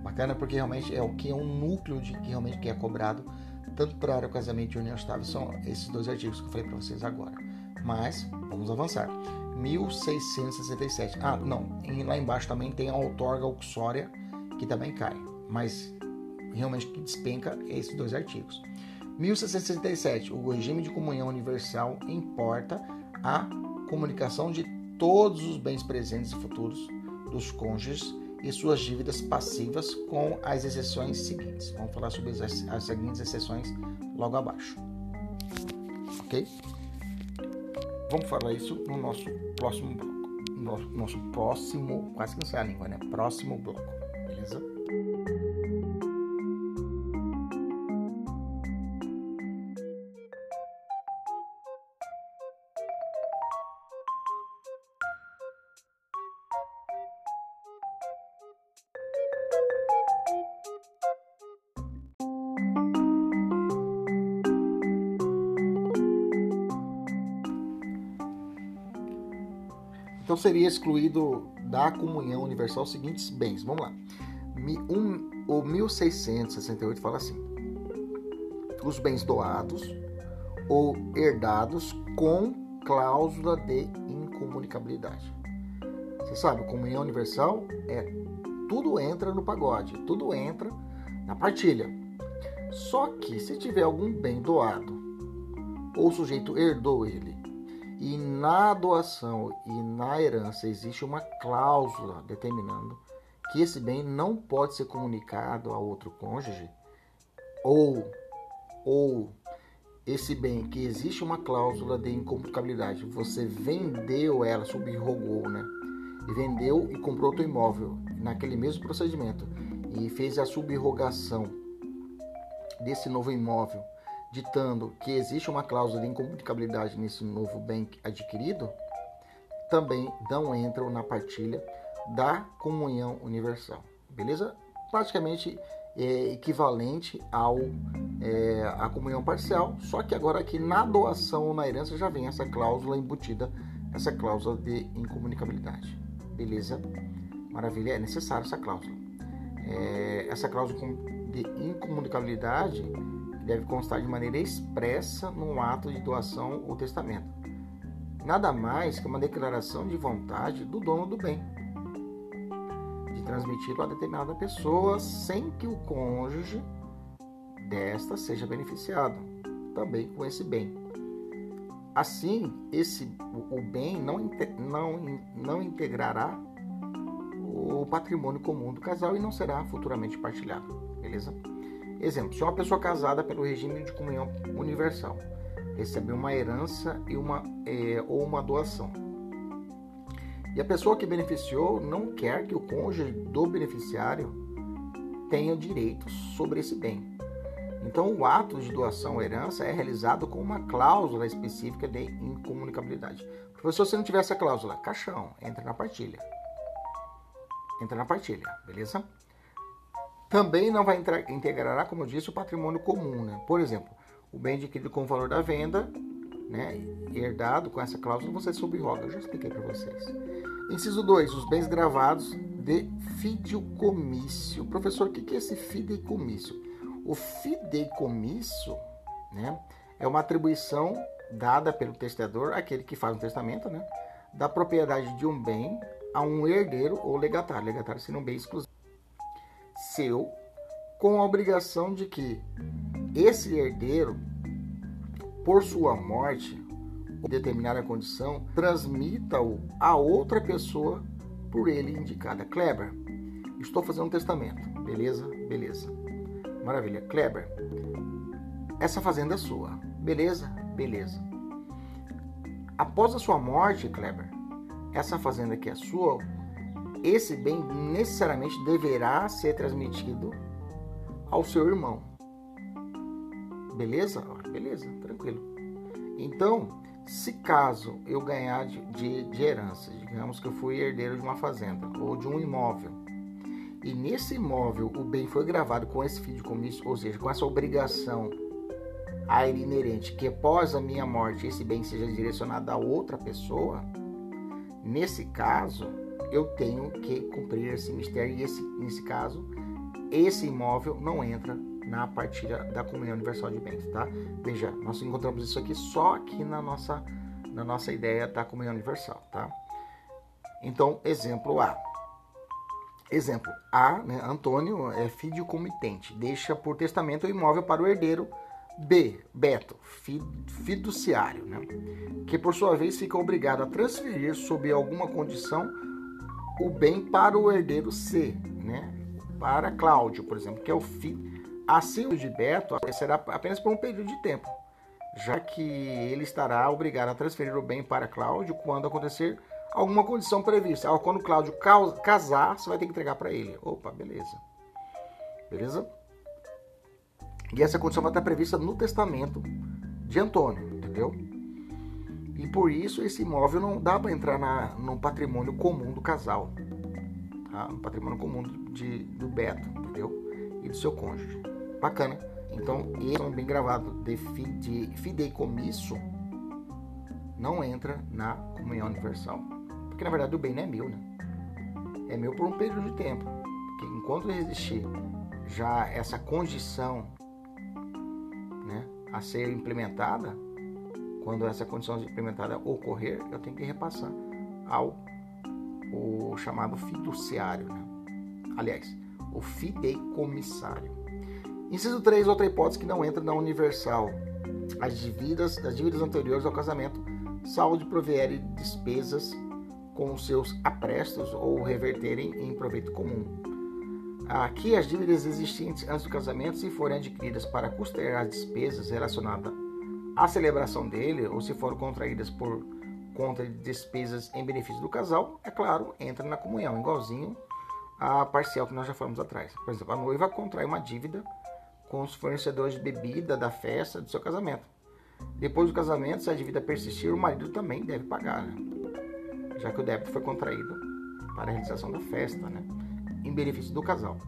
Bacana porque realmente é o que é um núcleo de que realmente que é cobrado tanto para a área casamento e união estável são esses dois artigos que eu falei para vocês agora. Mas vamos avançar. 1667. Ah, não. Lá embaixo também tem a outorga uxória que também cai. Mas realmente que despenca é esses dois artigos. 1667. O regime de comunhão universal importa a comunicação de todos os bens presentes e futuros dos cônjuges e suas dívidas passivas, com as exceções seguintes. Vamos falar sobre as, as seguintes exceções logo abaixo. Ok? Vamos falar isso no nosso próximo bloco. Nosso, nosso próximo, quase que não sai a língua, né? Próximo bloco, beleza? Então seria excluído da comunhão universal os seguintes bens. Vamos lá. Um, o 1668 fala assim: os bens doados ou herdados com cláusula de incomunicabilidade. Você sabe, comunhão universal é tudo entra no pagode, tudo entra na partilha. Só que se tiver algum bem doado ou o sujeito herdou ele e na doação e na herança existe uma cláusula determinando que esse bem não pode ser comunicado a outro cônjuge, ou, ou esse bem que existe uma cláusula de incomunicabilidade, você vendeu ela, subrogou, né? E vendeu e comprou outro imóvel naquele mesmo procedimento e fez a subrogação desse novo imóvel ditando que existe uma cláusula de incomunicabilidade nesse novo bem adquirido, também não entram na partilha da comunhão universal. Beleza? Praticamente é equivalente ao é, a comunhão parcial, só que agora aqui na doação ou na herança já vem essa cláusula embutida, essa cláusula de incomunicabilidade. Beleza? Maravilha, é necessária essa cláusula. É, essa cláusula de incomunicabilidade deve constar de maneira expressa no ato de doação ou testamento. Nada mais que uma declaração de vontade do dono do bem, de transmiti-lo a determinada pessoa sem que o cônjuge desta seja beneficiado também com esse bem. Assim, esse o bem não, não, não integrará o patrimônio comum do casal e não será futuramente partilhado. Beleza? Exemplo, se uma pessoa casada pelo regime de comunhão universal recebeu uma herança e uma, é, ou uma doação, e a pessoa que beneficiou não quer que o cônjuge do beneficiário tenha direitos sobre esse bem. Então, o ato de doação ou herança é realizado com uma cláusula específica de incomunicabilidade. Professor, se não tiver essa cláusula, caixão, entra na partilha. Entra na partilha, beleza? Também não vai entrar, integrará, como eu disse, o patrimônio comum. Né? Por exemplo, o bem adquirido com o valor da venda, né, herdado com essa cláusula, você subroga. Eu já expliquei para vocês. Inciso 2. Os bens gravados de fideicomício. Professor, o que é esse fideicomício? O fideicomício né, é uma atribuição dada pelo testador, aquele que faz um testamento, né, da propriedade de um bem a um herdeiro ou legatário. Legatário seria um bem exclusivo seu com a obrigação de que esse herdeiro, por sua morte ou determinada condição, transmita-o a outra pessoa por ele indicada. Kleber, estou fazendo um testamento. Beleza? Beleza. Maravilha. Kleber, essa fazenda é sua. Beleza? Beleza. Após a sua morte, Kleber, essa fazenda que é sua, esse bem necessariamente deverá ser transmitido ao seu irmão. Beleza? Beleza, tranquilo. Então, se caso eu ganhar de, de, de, herança, digamos que eu fui herdeiro de uma fazenda ou de um imóvel, e nesse imóvel o bem foi gravado com esse fideicomisso, ou seja, com essa obrigação a ele inerente, que após a minha morte esse bem seja direcionado a outra pessoa, Nesse caso, eu tenho que cumprir esse mistério e esse, nesse caso, esse imóvel não entra na partilha da comunhão universal de bens, tá? Veja, nós encontramos isso aqui só aqui na nossa na nossa ideia da comunhão universal, tá? Então, exemplo A. Exemplo A, né, Antônio é fideicomitente, deixa por testamento o imóvel para o herdeiro B, Beto, fiduciário, né, que por sua vez fica obrigado a transferir sob alguma condição o bem para o herdeiro C, né, para Cláudio, por exemplo, que é o fi. Assim, o de Beto será apenas por um período de tempo, já que ele estará obrigado a transferir o bem para Cláudio quando acontecer alguma condição prevista. Quando Cláudio casar, você vai ter que entregar para ele. Opa, beleza. Beleza? E essa condição vai estar prevista no testamento de Antônio, entendeu? E por isso esse imóvel não dá para entrar na, no patrimônio comum do casal. Tá? No patrimônio comum de, do Beto, entendeu? E do seu cônjuge. Bacana. Então, esse bem gravado de, de fideicomisso não entra na comunhão universal. Porque na verdade o bem não é meu, né? É meu por um período de tempo. Porque enquanto existir já essa condição né, a ser implementada, quando essa condição implementada ocorrer, eu tenho que repassar ao o chamado fiduciário. Né? Aliás, o fideicomissário. Inciso 3, outra hipótese que não entra na universal. As dívidas, as dívidas anteriores ao casamento, salvo de proverem despesas com seus aprestos ou reverterem em proveito comum. Aqui, as dívidas existentes antes do casamento, se forem adquiridas para custear as despesas relacionadas à celebração dele, ou se forem contraídas por conta de despesas em benefício do casal, é claro, entra na comunhão, igualzinho a parcial que nós já falamos atrás. Por exemplo, a noiva contrai uma dívida com os fornecedores de bebida da festa do seu casamento. Depois do casamento, se a dívida persistir, o marido também deve pagar. Né? já que o débito foi contraído para a realização da festa, né? em benefício do casal.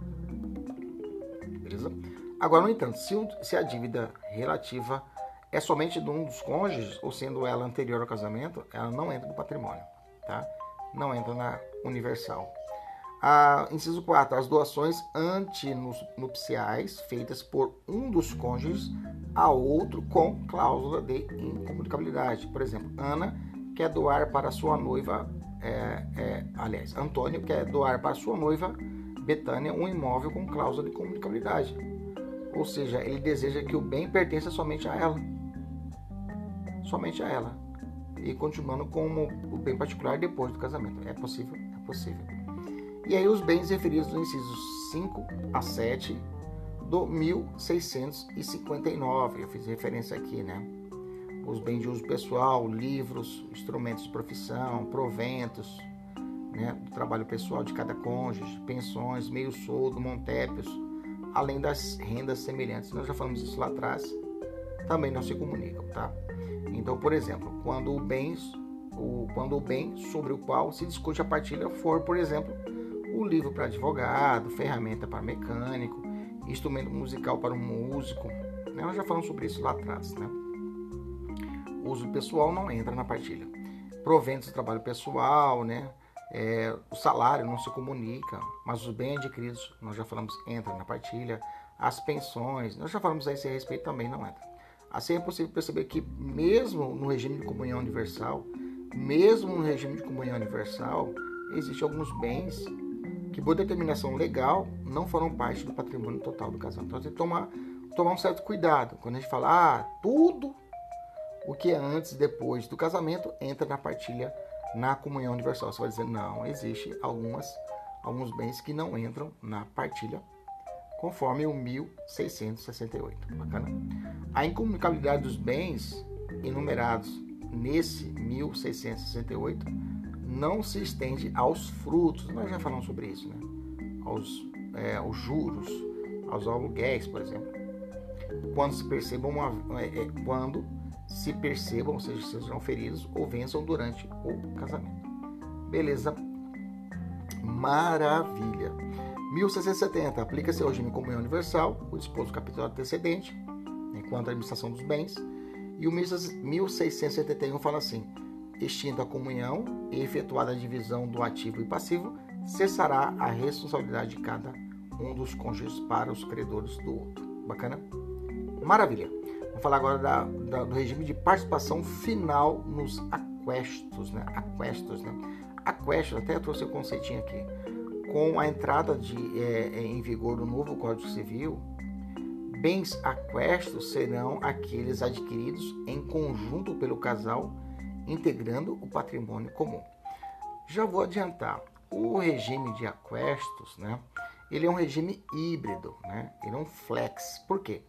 Beleza? Agora, no entanto, se, se a dívida relativa é somente de um dos cônjuges, ou sendo ela anterior ao casamento, ela não entra no patrimônio, tá? Não entra na universal. A, inciso 4. As doações antinupciais feitas por um dos cônjuges a outro com cláusula de incomunicabilidade. Por exemplo, Ana quer doar para sua noiva, é, é, aliás, Antônio quer doar para sua noiva Betânia um imóvel com cláusula de comunicabilidade. Ou seja, ele deseja que o bem pertença somente a ela. Somente a ela. E continuando como o bem particular depois do casamento. É possível? É possível. E aí os bens referidos nos incisos 5 a 7 do 1659. Eu fiz referência aqui, né? os bens de uso pessoal, livros, instrumentos de profissão, proventos, né, do trabalho pessoal de cada cônjuge, pensões, meio soldo, montépios, além das rendas semelhantes. Nós já falamos isso lá atrás, também não se comunicam, tá? Então, por exemplo, quando o bem, o, quando o bem sobre o qual se discute a partilha for, por exemplo, o livro para advogado, ferramenta para mecânico, instrumento musical para um músico, né? nós já falamos sobre isso lá atrás, né? uso pessoal não entra na partilha. Proventos do trabalho pessoal, né? É, o salário não se comunica, mas os bens adquiridos, nós já falamos, entra na partilha. As pensões, nós já falamos a esse respeito, também não entra. Assim é possível perceber que, mesmo no regime de comunhão universal, mesmo no regime de comunhão universal, existem alguns bens que, por determinação legal, não foram parte do patrimônio total do casal. Então, tem que tomar, tomar um certo cuidado. Quando a gente fala, ah, tudo o que é antes e depois do casamento entra na partilha na comunhão universal. Você vai dizer, não, existe algumas, alguns bens que não entram na partilha, conforme o 1668. Bacana? A incomunicabilidade dos bens enumerados nesse 1668 não se estende aos frutos, nós já falamos sobre isso, né? aos, é, aos juros, aos aluguéis, por exemplo. Quando se perceba uma, é, é, quando se percebam, ou seja, sejam feridos ou vençam durante o casamento. Beleza? Maravilha. 1670 aplica-se ao regime comunhão universal, o disposto capítulo antecedente, enquanto a administração dos bens. E o 1671 fala assim: extinta a comunhão e efetuada a divisão do ativo e passivo, cessará a responsabilidade de cada um dos cônjuges para os credores do outro. Bacana? Maravilha. Vamos falar agora da, da, do regime de participação final nos aquestos, né? Aquestos, né? Aquestos, até trouxe o conceitinho aqui. Com a entrada de, é, é, em vigor do novo Código Civil, bens aquestos serão aqueles adquiridos em conjunto pelo casal, integrando o patrimônio comum. Já vou adiantar, o regime de aquestos, né? Ele é um regime híbrido, né? Ele é um flex. Por quê?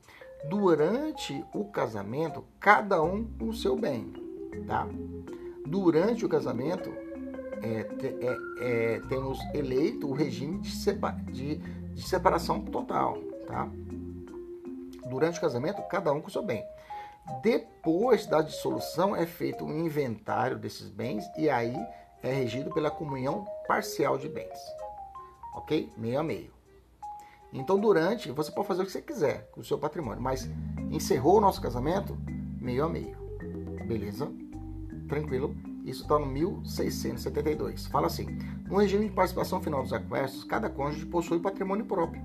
Durante o casamento, cada um com o seu bem, tá? Durante o casamento, é, é, é, temos eleito o regime de, de, de, separação total, tá? Durante o casamento, cada um com seu bem. Depois da dissolução, é feito um inventário desses bens e aí é regido pela comunhão parcial de bens, ok? Meio a meio. Então, durante, você pode fazer o que você quiser com o seu patrimônio, mas encerrou o nosso casamento, meio a meio. Beleza? Tranquilo? Isso está no 1672. Fala assim: no regime de participação final dos aquestos, cada cônjuge possui patrimônio próprio.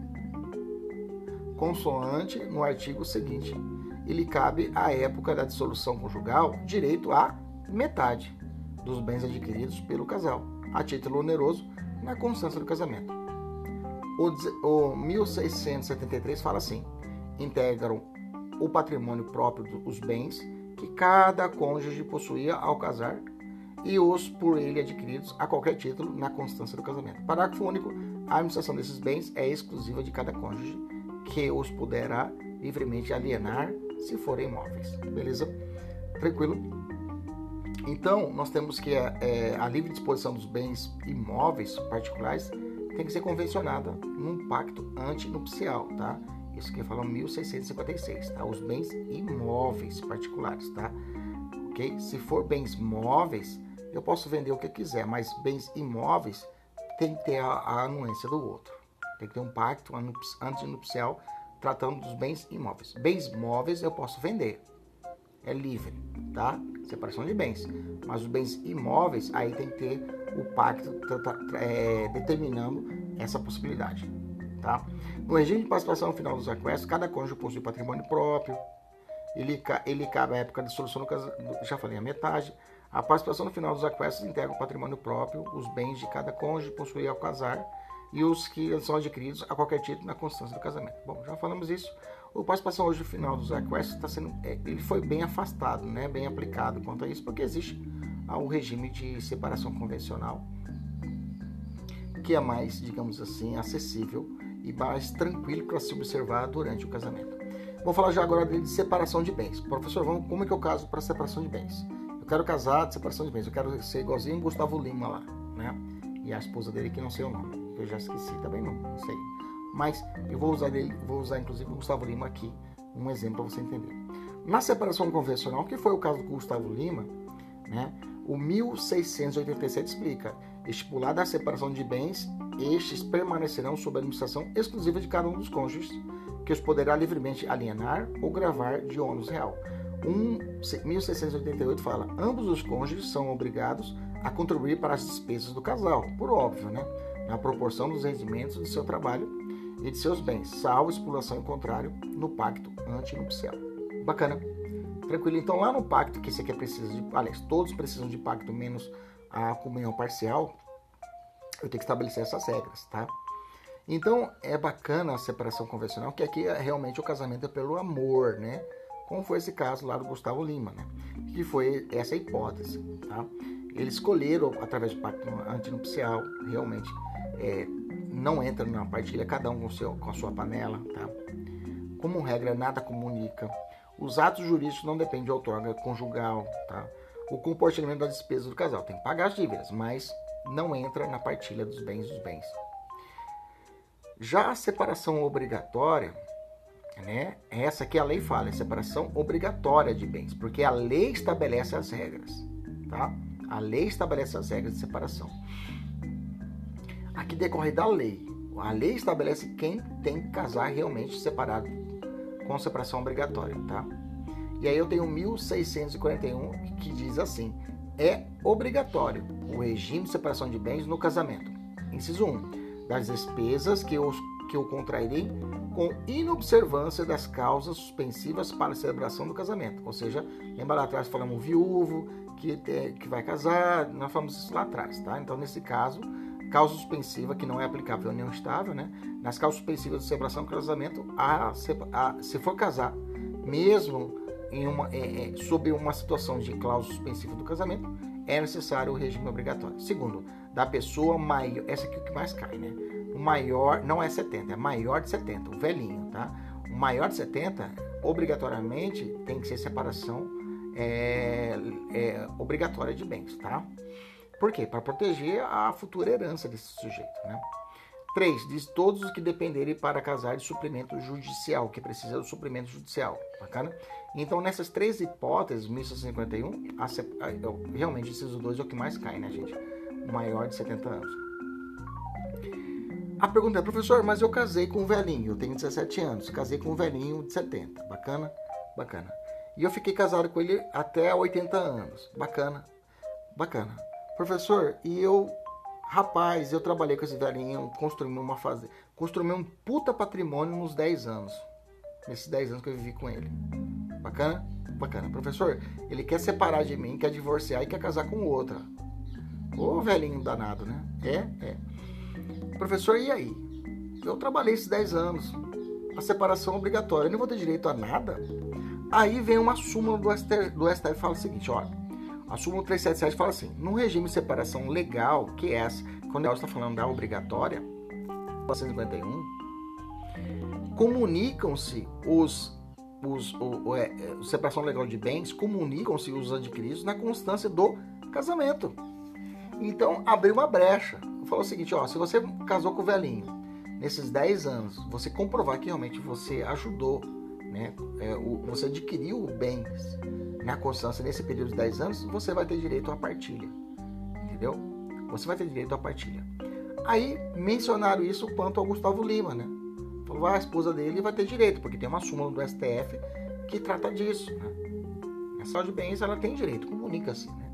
Consoante no artigo seguinte, ele cabe à época da dissolução conjugal direito a metade dos bens adquiridos pelo casal, a título oneroso, na constância do casamento. O 1673 fala assim: integram o patrimônio próprio dos bens que cada cônjuge possuía ao casar e os por ele adquiridos a qualquer título na constância do casamento. Parágrafo único. A administração desses bens é exclusiva de cada cônjuge, que os poderá livremente alienar se forem imóveis. Beleza? Tranquilo? Então, nós temos que a, é, a livre disposição dos bens imóveis particulares tem que ser convencionada num pacto antinupcial, tá? Isso que fala 1656, tá? Os bens imóveis particulares, tá? Ok? Se for bens móveis, eu posso vender o que quiser, mas bens imóveis tem que ter a, a anuência do outro. Tem que ter um pacto antinupcial tratando dos bens imóveis. Bens móveis eu posso vender, é livre, tá? Separação de bens. Mas os bens imóveis, aí tem que ter o pacto é, determinando essa possibilidade. Tá? No regime de participação final dos aquestos, cada cônjuge possui patrimônio próprio, ele, ele cabe à época de solução do casamento, já falei, a metade. A participação no final dos aquestos integra o patrimônio próprio, os bens de cada cônjuge possuir ao casar e os que são adquiridos a qualquer título na constância do casamento. Bom, já falamos isso. O participação hoje no final dos aquestos está sendo, é, ele foi bem afastado, né, bem aplicado quanto a isso, porque existe ao regime de separação convencional, que é mais, digamos assim, acessível e mais tranquilo para se observar durante o casamento. Vou falar já agora de separação de bens. Professor, vamos, como é que eu caso para separação de bens? Quero casar separação de bens, eu quero ser igualzinho Gustavo Lima lá, né? E a esposa dele que não sei o nome, eu já esqueci também não, não sei. Mas eu vou usar dele, vou usar inclusive o Gustavo Lima aqui, um exemplo para você entender. Na separação convencional, que foi o caso do Gustavo Lima, né? O 1687 explica: estipulada a separação de bens, estes permanecerão sob a administração exclusiva de cada um dos cônjuges, que os poderá livremente alienar ou gravar de ônus real. Um, 1688 fala: ambos os cônjuges são obrigados a contribuir para as despesas do casal, por óbvio, né? Na proporção dos rendimentos do seu trabalho e de seus bens, salvo exploração em contrário no pacto antinupcial. Bacana. Tranquilo? Então, lá no pacto, que esse aqui precisa de. Aliás, todos precisam de pacto menos a comunhão parcial. Eu tenho que estabelecer essas regras, tá? Então, é bacana a separação convencional, que aqui é realmente o casamento é pelo amor, né? Como foi esse caso lá do Gustavo Lima, né? Que foi essa hipótese, tá? Eles escolheram, através do pacto antinupcial, realmente é, não entra na partilha, cada um com, seu, com a sua panela, tá? Como regra, nada comunica os atos jurídicos não dependem de outorga conjugal, tá? O comportamento das despesas do casal tem que pagar as dívidas, mas não entra na partilha dos bens dos bens. Já a separação obrigatória, né? Essa que a lei fala, é separação obrigatória de bens, porque a lei estabelece as regras, tá? A lei estabelece as regras de separação. Aqui decorre da lei. A lei estabelece quem tem que casar realmente separado com separação obrigatória, tá? E aí eu tenho 1641 que diz assim: é obrigatório o regime de separação de bens no casamento. Inciso 1. Das despesas que eu, que eu contrairei com inobservância das causas suspensivas para a celebração do casamento. Ou seja, lembra lá atrás falamos viúvo, que, que vai casar, nós falamos isso lá atrás, tá? Então, nesse caso, causa suspensiva, que não é aplicável à união estável, né? Nas causas suspensivas de celebração do casamento, a, a, se for casar, mesmo em uma, é, é, sob uma situação de cláusula suspensiva do casamento, é necessário o regime obrigatório. Segundo, da pessoa maior, essa aqui é o que mais cai, né? O maior, não é 70, é maior de 70, o velhinho, tá? O maior de 70, obrigatoriamente, tem que ser separação é, é, obrigatória de bens, tá? Por quê? Para proteger a futura herança desse sujeito, né? 3. Diz todos os que dependerem para casar de suprimento judicial, que precisa do suprimento judicial. Bacana? Então, nessas três hipóteses, 1651, a, a, realmente, esses dois é o que mais cai, né, gente? Maior de 70 anos. A pergunta é, professor, mas eu casei com um velhinho, eu tenho 17 anos, casei com um velhinho de 70. Bacana? Bacana. E eu fiquei casado com ele até 80 anos. Bacana. Bacana. Professor, e eu Rapaz, eu trabalhei com esse velhinho, construí uma fazenda, construí um puta patrimônio nos 10 anos. Nesses 10 anos que eu vivi com ele. Bacana? Bacana. Professor, ele quer separar de mim, quer divorciar e quer casar com outra. Ô velhinho danado, né? É, é. Professor, e aí? Eu trabalhei esses 10 anos. A separação é obrigatória. Eu não vou ter direito a nada? Aí vem uma súmula do STF, do STF fala o seguinte, olha. A súmula 377 fala assim: no regime de separação legal, que é essa, quando ela está falando da obrigatória, 451, comunicam-se os os, o, o, é, é, separação legal de bens comunicam-se os adquiridos na constância do casamento. Então, abriu uma brecha. Falou o seguinte, ó, se você casou com o velhinho nesses 10 anos, você comprovar que realmente você ajudou, né, é, o, você adquiriu bens na constância nesse período de 10 anos, você vai ter direito à partilha. Entendeu? Você vai ter direito à partilha. Aí mencionaram isso quanto ao Gustavo Lima, né? Falou, ah, a esposa dele vai ter direito, porque tem uma súmula do STF que trata disso, né? A saúde de bens, ela tem direito, comunica-se, né?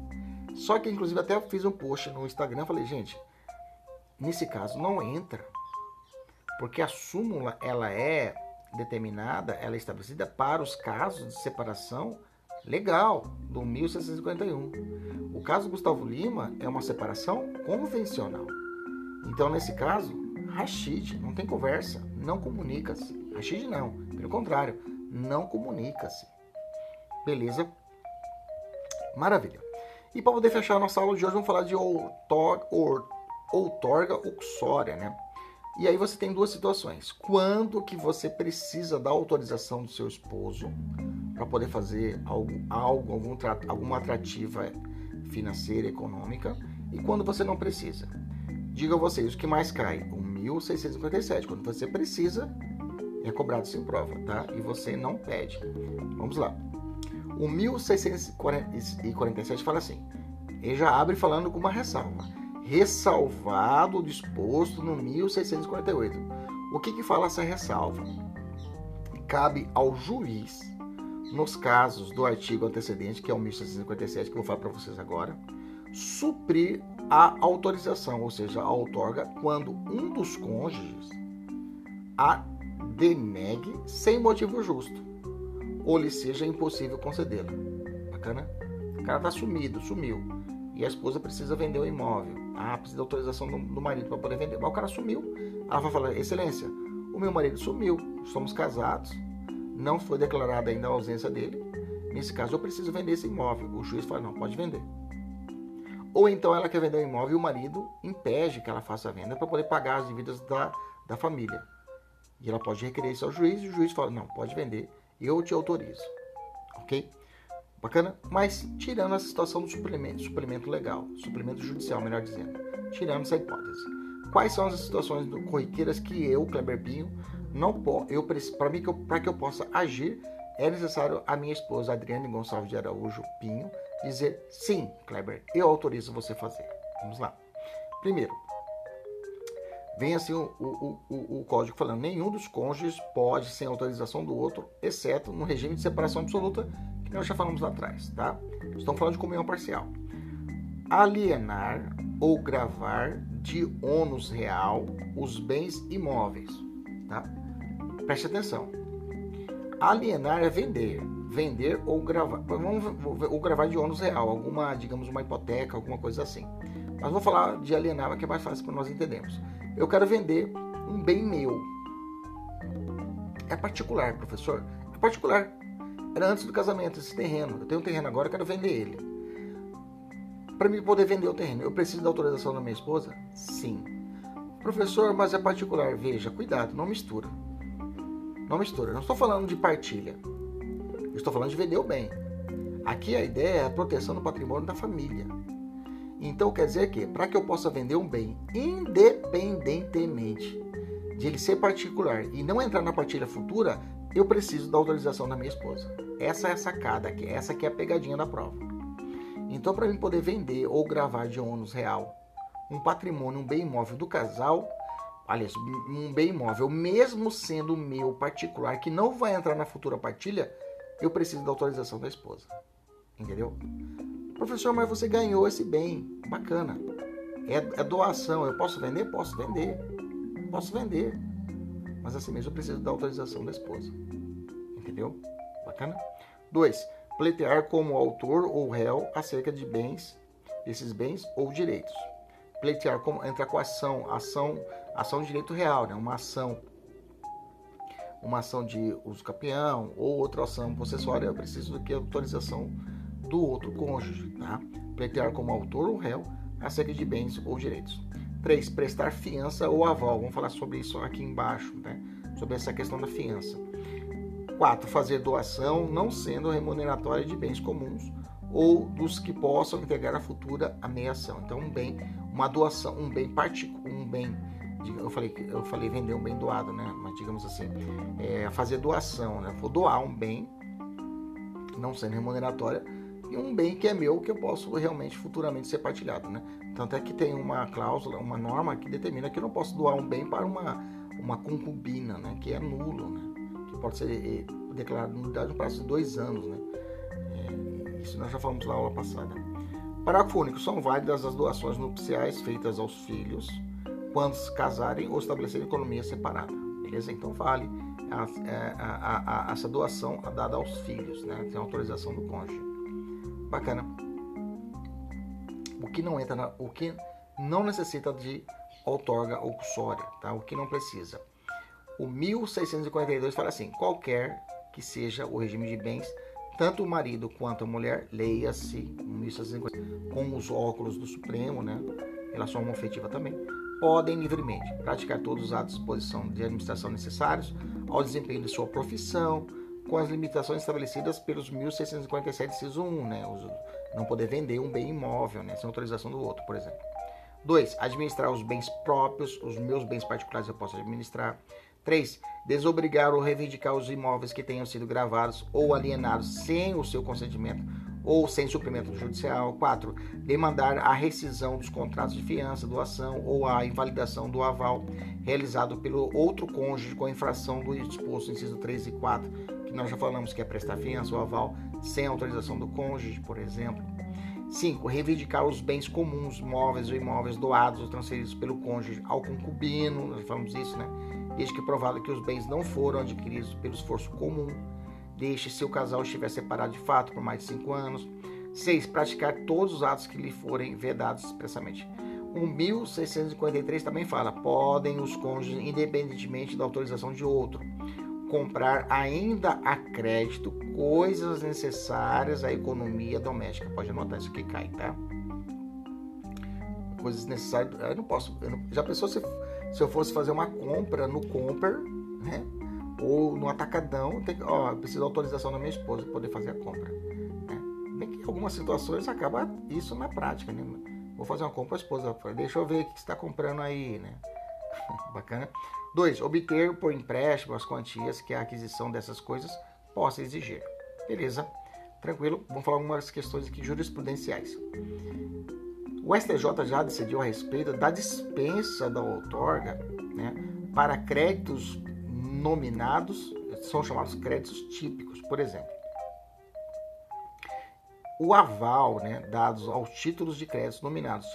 Só que, inclusive, até fiz um post no Instagram, falei, gente, nesse caso não entra, porque a súmula, ela é determinada, ela é estabelecida para os casos de separação legal, do 1651. O caso Gustavo Lima é uma separação convencional. Então, nesse caso, Rashid não tem conversa, não comunica-se. Rashid não, pelo contrário, não comunica-se. Beleza? Maravilha. E para poder fechar a nossa aula de hoje, vamos falar de outorga, outorga uxória, né? E aí você tem duas situações. Quando que você precisa da autorização do seu esposo para poder fazer algo, algo algum, alguma atrativa financeira, econômica, e quando você não precisa. Diga a vocês o que mais cai, o 1657, quando você precisa, é cobrado sem prova, tá? E você não pede. Vamos lá. O 1647 fala assim, ele já abre falando com uma ressalva. Ressalvado o disposto no 1648. O que que fala essa ressalva? Cabe ao juiz nos casos do artigo antecedente, que é o 1657, que eu vou falar para vocês agora, suprir a autorização, ou seja, a outorga, quando um dos cônjuges a denegue sem motivo justo, ou lhe seja impossível concedê-la. Bacana? O cara tá sumido, sumiu. E a esposa precisa vender o imóvel. Ah, precisa da autorização do, do marido para poder vender. Mas o cara sumiu. Ela vai falar: Excelência, o meu marido sumiu, somos casados, não foi declarada ainda a ausência dele. Nesse caso, eu preciso vender esse imóvel. O juiz fala: não, pode vender. Ou então ela quer vender o imóvel e o marido impede que ela faça a venda para poder pagar as dívidas da, da família. E ela pode requerer isso ao juiz e o juiz fala: não, pode vender, eu te autorizo. Ok? Bacana? Mas tirando essa situação do suplemento, suplemento legal, suplemento judicial, melhor dizendo, tirando essa hipótese. Quais são as situações corriqueiras que eu, Kleber Pinho, não posso, eu para mim para que eu possa agir, é necessário a minha esposa Adriane Gonçalves de Araújo Pinho dizer sim, Kleber, eu autorizo você fazer. Vamos lá. Primeiro, vem assim o, o, o, o, código falando: nenhum dos cônjuges pode, sem autorização do outro, exceto no regime de separação absoluta, que nós já falamos lá atrás, tá? Estamos falando de comunhão parcial. alienar ou gravar de ônus real os bens imóveis, tá? Preste atenção. Alienar é vender, vender ou gravar, vamos ou gravar de ônus real, alguma, digamos, uma hipoteca, alguma coisa assim. Mas vou falar de alienar, que é mais fácil para nós entendermos. Eu quero vender um bem meu. É particular, professor. É particular. Era antes do casamento esse terreno. Eu tenho um terreno agora, eu quero vender ele. Para mim poder vender o terreno, eu preciso da autorização da minha esposa? Sim. Professor, mas é particular. Veja, cuidado, não mistura. Não mistura. Não estou falando de partilha. Eu estou falando de vender o bem. Aqui a ideia é a proteção do patrimônio da família. Então quer dizer que para que eu possa vender um bem independentemente de ele ser particular e não entrar na partilha futura, eu preciso da autorização da minha esposa. Essa é a sacada essa aqui é a pegadinha da prova. Então para mim poder vender ou gravar de ônus real um patrimônio, um bem imóvel do casal, aliás, um bem imóvel, mesmo sendo meu particular, que não vai entrar na futura partilha, eu preciso da autorização da esposa. Entendeu? Professor, mas você ganhou esse bem. Bacana. É, é doação. Eu posso vender? Posso vender. Posso vender. Mas assim mesmo eu preciso da autorização da esposa. Entendeu? Bacana? 2. Pleitear como autor ou réu acerca de bens, esses bens ou direitos. Pleitear como entra com ação, ação, ação de direito real, né? Uma ação uma ação de uso campeão ou outra ação possessória, eu preciso do que autorização do outro cônjuge, tá? Pleitear como autor ou réu acerca de bens ou direitos. 3. Prestar fiança ou aval. Vamos falar sobre isso aqui embaixo, né? Sobre essa questão da fiança. 4. Fazer doação não sendo remuneratória de bens comuns ou dos que possam integrar a futura ameação. Então, um bem, uma doação, um bem particular, um bem, eu falei, eu falei vender um bem doado, né? Mas digamos assim, é fazer doação, né? Vou doar um bem, não sendo remuneratória, e um bem que é meu que eu posso realmente futuramente ser partilhado, né? Tanto é que tem uma cláusula, uma norma que determina que eu não posso doar um bem para uma, uma concubina, né? Que é nulo, né? Que pode ser eh, declarado nulidade no prazo de dois anos, né? É, isso nós já falamos na aula passada. Parágrafo único. São válidas as doações nupciais feitas aos filhos quando se casarem ou estabelecerem economia separada. Beleza? Então vale a, é, a, a, essa doação dada aos filhos, né? Tem autorização do cônjuge. Bacana. O que não entra na, o que não necessita de outorga ou cussória, tá? O que não precisa. O 1642 fala assim: qualquer que seja o regime de bens, tanto o marido quanto a mulher, leia-se com os óculos do Supremo, né? Relação afetiva também, podem livremente praticar todos os atos de disposição de administração necessários ao desempenho de sua profissão, com as limitações estabelecidas pelos 1647 inciso 1, né? não poder vender um bem imóvel, né? sem autorização do outro, por exemplo. 2. Administrar os bens próprios, os meus bens particulares eu posso administrar. 3. Desobrigar ou reivindicar os imóveis que tenham sido gravados ou alienados sem o seu consentimento ou sem suprimento judicial. 4. Demandar a rescisão dos contratos de fiança, doação ou a invalidação do aval realizado pelo outro cônjuge com infração do disposto inciso 3 e 4 nós já falamos que é prestar fiança ou aval sem autorização do cônjuge, por exemplo. 5. Reivindicar os bens comuns, móveis ou imóveis doados ou transferidos pelo cônjuge ao concubino, nós falamos isso, né? Desde que provado que os bens não foram adquiridos pelo esforço comum. Deixe se o casal estiver separado de fato por mais de 5 anos. 6. Praticar todos os atos que lhe forem vedados expressamente. O 1653 também fala: podem os cônjuges, independentemente da autorização de outro, comprar ainda a crédito coisas necessárias à economia doméstica. Pode anotar isso que cai, tá? Coisas necessárias. Eu não posso. Eu não, já pensou se, se eu fosse fazer uma compra no Comper, né? Ou no Atacadão, tem, ó, eu preciso da autorização da minha esposa para poder fazer a compra. Né? Bem que algumas situações acaba isso na prática, né? Vou fazer uma compra, a esposa deixa eu ver o que você está comprando aí, né? Bacana. 2. Obter por empréstimo as quantias que a aquisição dessas coisas possa exigir. Beleza? Tranquilo? Vamos falar algumas questões aqui jurisprudenciais. O STJ já decidiu a respeito da dispensa da outorga né, para créditos nominados, são chamados créditos típicos, por exemplo. o aval, né, dados aos títulos de crédito nominados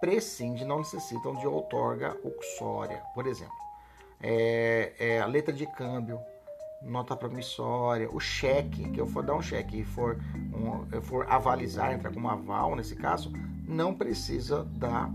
prescinde, não necessitam de outorga uxória, por exemplo. É, é, a letra de câmbio, nota promissória, o cheque, que eu for dar um cheque e for, um, for avalizar, entrar como aval nesse caso, não precisa da,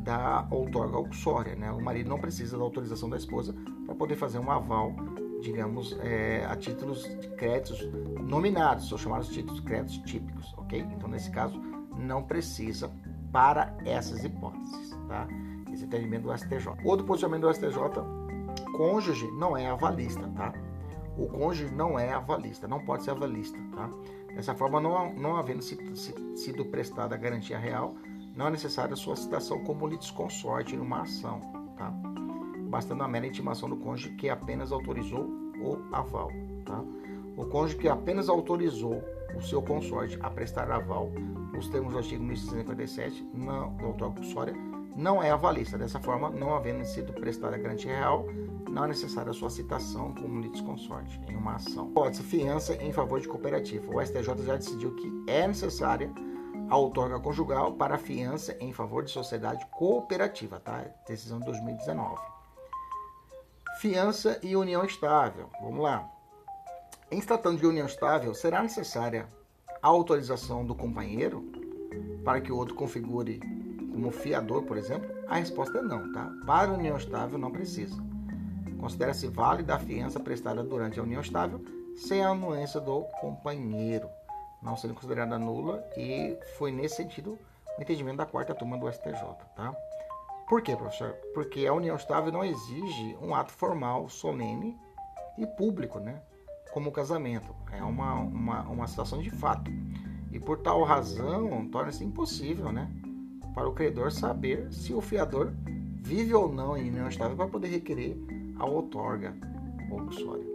da outorga uxória, né? O marido não precisa da autorização da esposa para poder fazer um aval, digamos, é, a títulos de créditos nominados, são chamados títulos de créditos típicos, ok? Então, nesse caso, não precisa para essas hipóteses, tá? Esse entendimento do STJ. Outro posicionamento do STJ, cônjuge não é avalista, tá? O cônjuge não é avalista, não pode ser avalista, tá? Dessa forma, não, não havendo sido prestada a garantia real, não é necessária a sua citação como litisconsorte em uma ação, tá? Bastando a mera intimação do cônjuge que apenas autorizou o aval, tá? O cônjuge que apenas autorizou o seu consorte a prestar aval nos termos do artigo 1657 não, do autor compulsória não é avalista. Dessa forma, não havendo sido prestada garantia real, não é necessária a sua citação como litisconsorte em uma ação. Pode-se fiança em favor de cooperativa. O STJ já decidiu que é necessária a outorga conjugal para fiança em favor de sociedade cooperativa, tá? Decisão de 2019. Fiança e união estável. Vamos lá. Em se tratando de união estável, será necessária a autorização do companheiro para que o outro configure como fiador, por exemplo? A resposta é não, tá? Para a união estável não precisa. Considera-se válida a fiança prestada durante a união estável sem a anuência do companheiro, não sendo considerada nula e foi nesse sentido o entendimento da quarta turma do STJ, tá? Por quê, professor? Porque a união estável não exige um ato formal, solene e público, né? Como o casamento. É uma, uma, uma situação de fato. E por tal razão, torna-se impossível né, para o credor saber se o fiador vive ou não em união estável para poder requerer a outorga compulsória.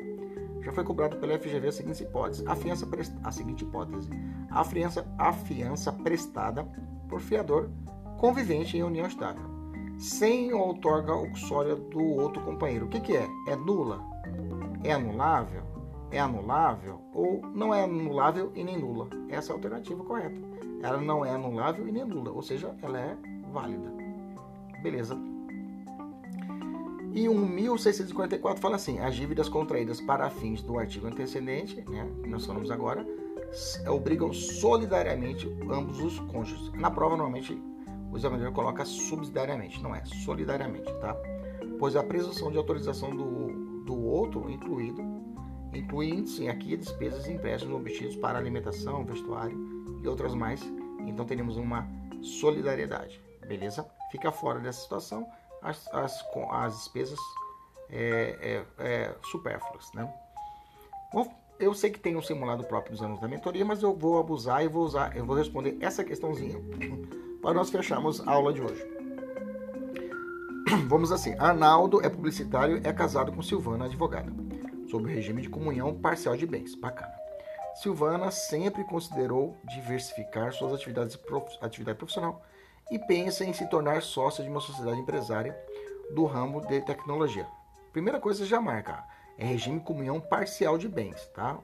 Já foi cobrado pela FGV a seguinte hipótese: a fiança a seguinte hipótese: a fiança, a fiança prestada por fiador convivente em união estável, sem outorga uxória do outro companheiro. O que, que é? É nula? É anulável? É anulável ou não é anulável e nem nula. Essa é a alternativa correta. Ela não é anulável e nem nula, ou seja, ela é válida. Beleza. E o 1644 fala assim: as dívidas contraídas para fins do artigo antecedente, né, que nós falamos agora, obrigam solidariamente ambos os cônjuges. Na prova, normalmente, o examinador coloca subsidiariamente, não é solidariamente, tá? Pois a presunção de autorização do, do outro incluído incluindo-se aqui despesas empréstimos obtidos para alimentação, vestuário e outras mais. Então teremos uma solidariedade, beleza? Fica fora dessa situação as, as, as despesas é, é, é, supérfluas, né? Bom, eu sei que tem um simulado próprio dos anos da mentoria, mas eu vou abusar e vou usar, eu vou responder essa questãozinha para nós fecharmos a aula de hoje. Vamos assim, Arnaldo é publicitário, é casado com Silvana, advogada sob o regime de comunhão parcial de bens. Bacana. Silvana sempre considerou diversificar suas atividades prof... atividade profissional e pensa em se tornar sócia de uma sociedade empresária do ramo de tecnologia. Primeira coisa já marca, é regime comunhão parcial de bens, tá?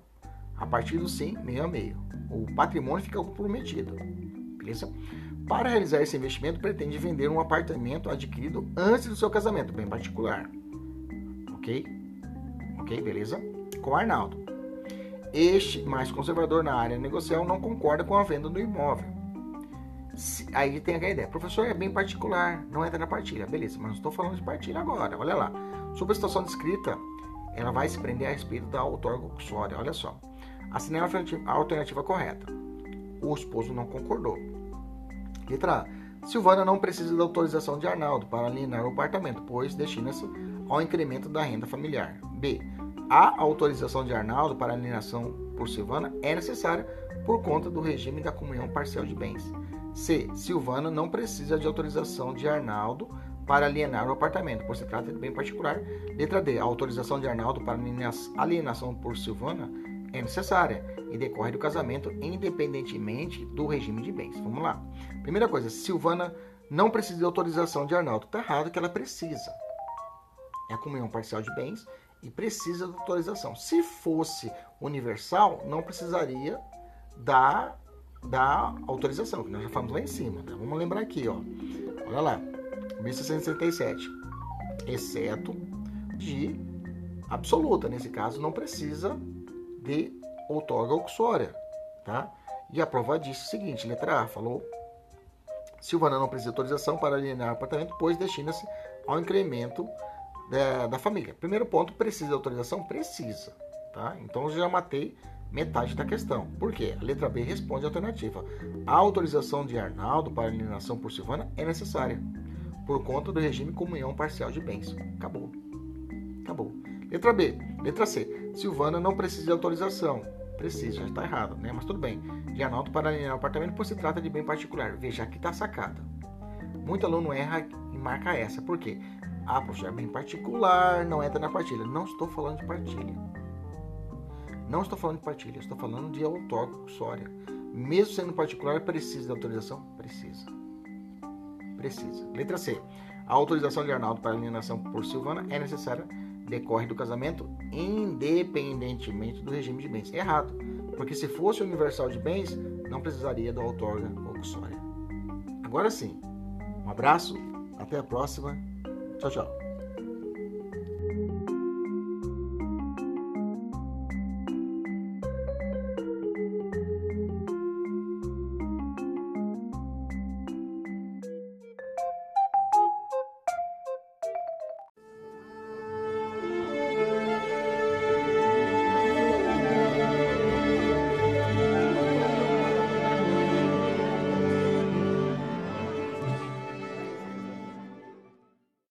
A partir do sim, meio a meio. O patrimônio fica comprometido, beleza? Para realizar esse investimento, pretende vender um apartamento adquirido antes do seu casamento, bem particular, ok? Ok, beleza? Com Arnaldo. Este, mais conservador na área negocial, não concorda com a venda do imóvel. Se, aí tem a ideia. Professor, é bem particular, não entra na partilha. Beleza, mas não estou falando de partilha agora. Olha lá. Sobre a situação descrita, ela vai se prender a respeito da outorga. Olha só. Assinei a alternativa correta. O esposo não concordou. Letra A. Silvana não precisa da autorização de Arnaldo para alienar o apartamento, pois destina-se ao incremento da renda familiar. B. A autorização de Arnaldo para alienação por Silvana é necessária por conta do regime da comunhão parcial de bens. C. Silvana não precisa de autorização de Arnaldo para alienar o apartamento, por se trata de bem particular. Letra D. A autorização de Arnaldo para alienação por Silvana é necessária e decorre do casamento independentemente do regime de bens. Vamos lá. Primeira coisa, Silvana não precisa de autorização de Arnaldo. Está errado que ela precisa é a comunhão parcial de bens e precisa da autorização. Se fosse universal, não precisaria da da autorização, que nós já falamos lá em cima. Né? Vamos lembrar aqui, ó. Olha lá, 1667. Exceto de absoluta, nesse caso não precisa de outorga uxória, tá? E a prova disse o seguinte, letra A, falou Silvana não precisa de autorização para alienar o apartamento, pois destina-se ao incremento da, da, família. Primeiro ponto, precisa de autorização? Precisa, tá? Então já matei metade da questão. Por quê? A letra B responde a alternativa. A autorização de Arnaldo para alienação por Silvana é necessária, por conta do regime comunhão parcial de bens. Acabou. Acabou. Letra B. Letra C. Silvana não precisa de autorização. Precisa, já está errado, né? Mas tudo bem. De Arnaldo para alienar o apartamento, pois se trata de bem particular. Veja, aqui está sacada. Muito aluno erra e marca essa. Por quê? Ah, professor, é bem particular, não entra na partilha. Não estou falando de partilha. Não estou falando de partilha, estou falando de autória. Mesmo sendo particular, precisa de autorização? Precisa. Precisa. Letra C. A autorização de Arnaldo para alienação por Silvana é necessária, decorre do casamento, independentemente do regime de bens. Errado. Porque se fosse universal de bens, não precisaria do outorga ou Agora sim. Um abraço, até a próxima. Tchau, tchau.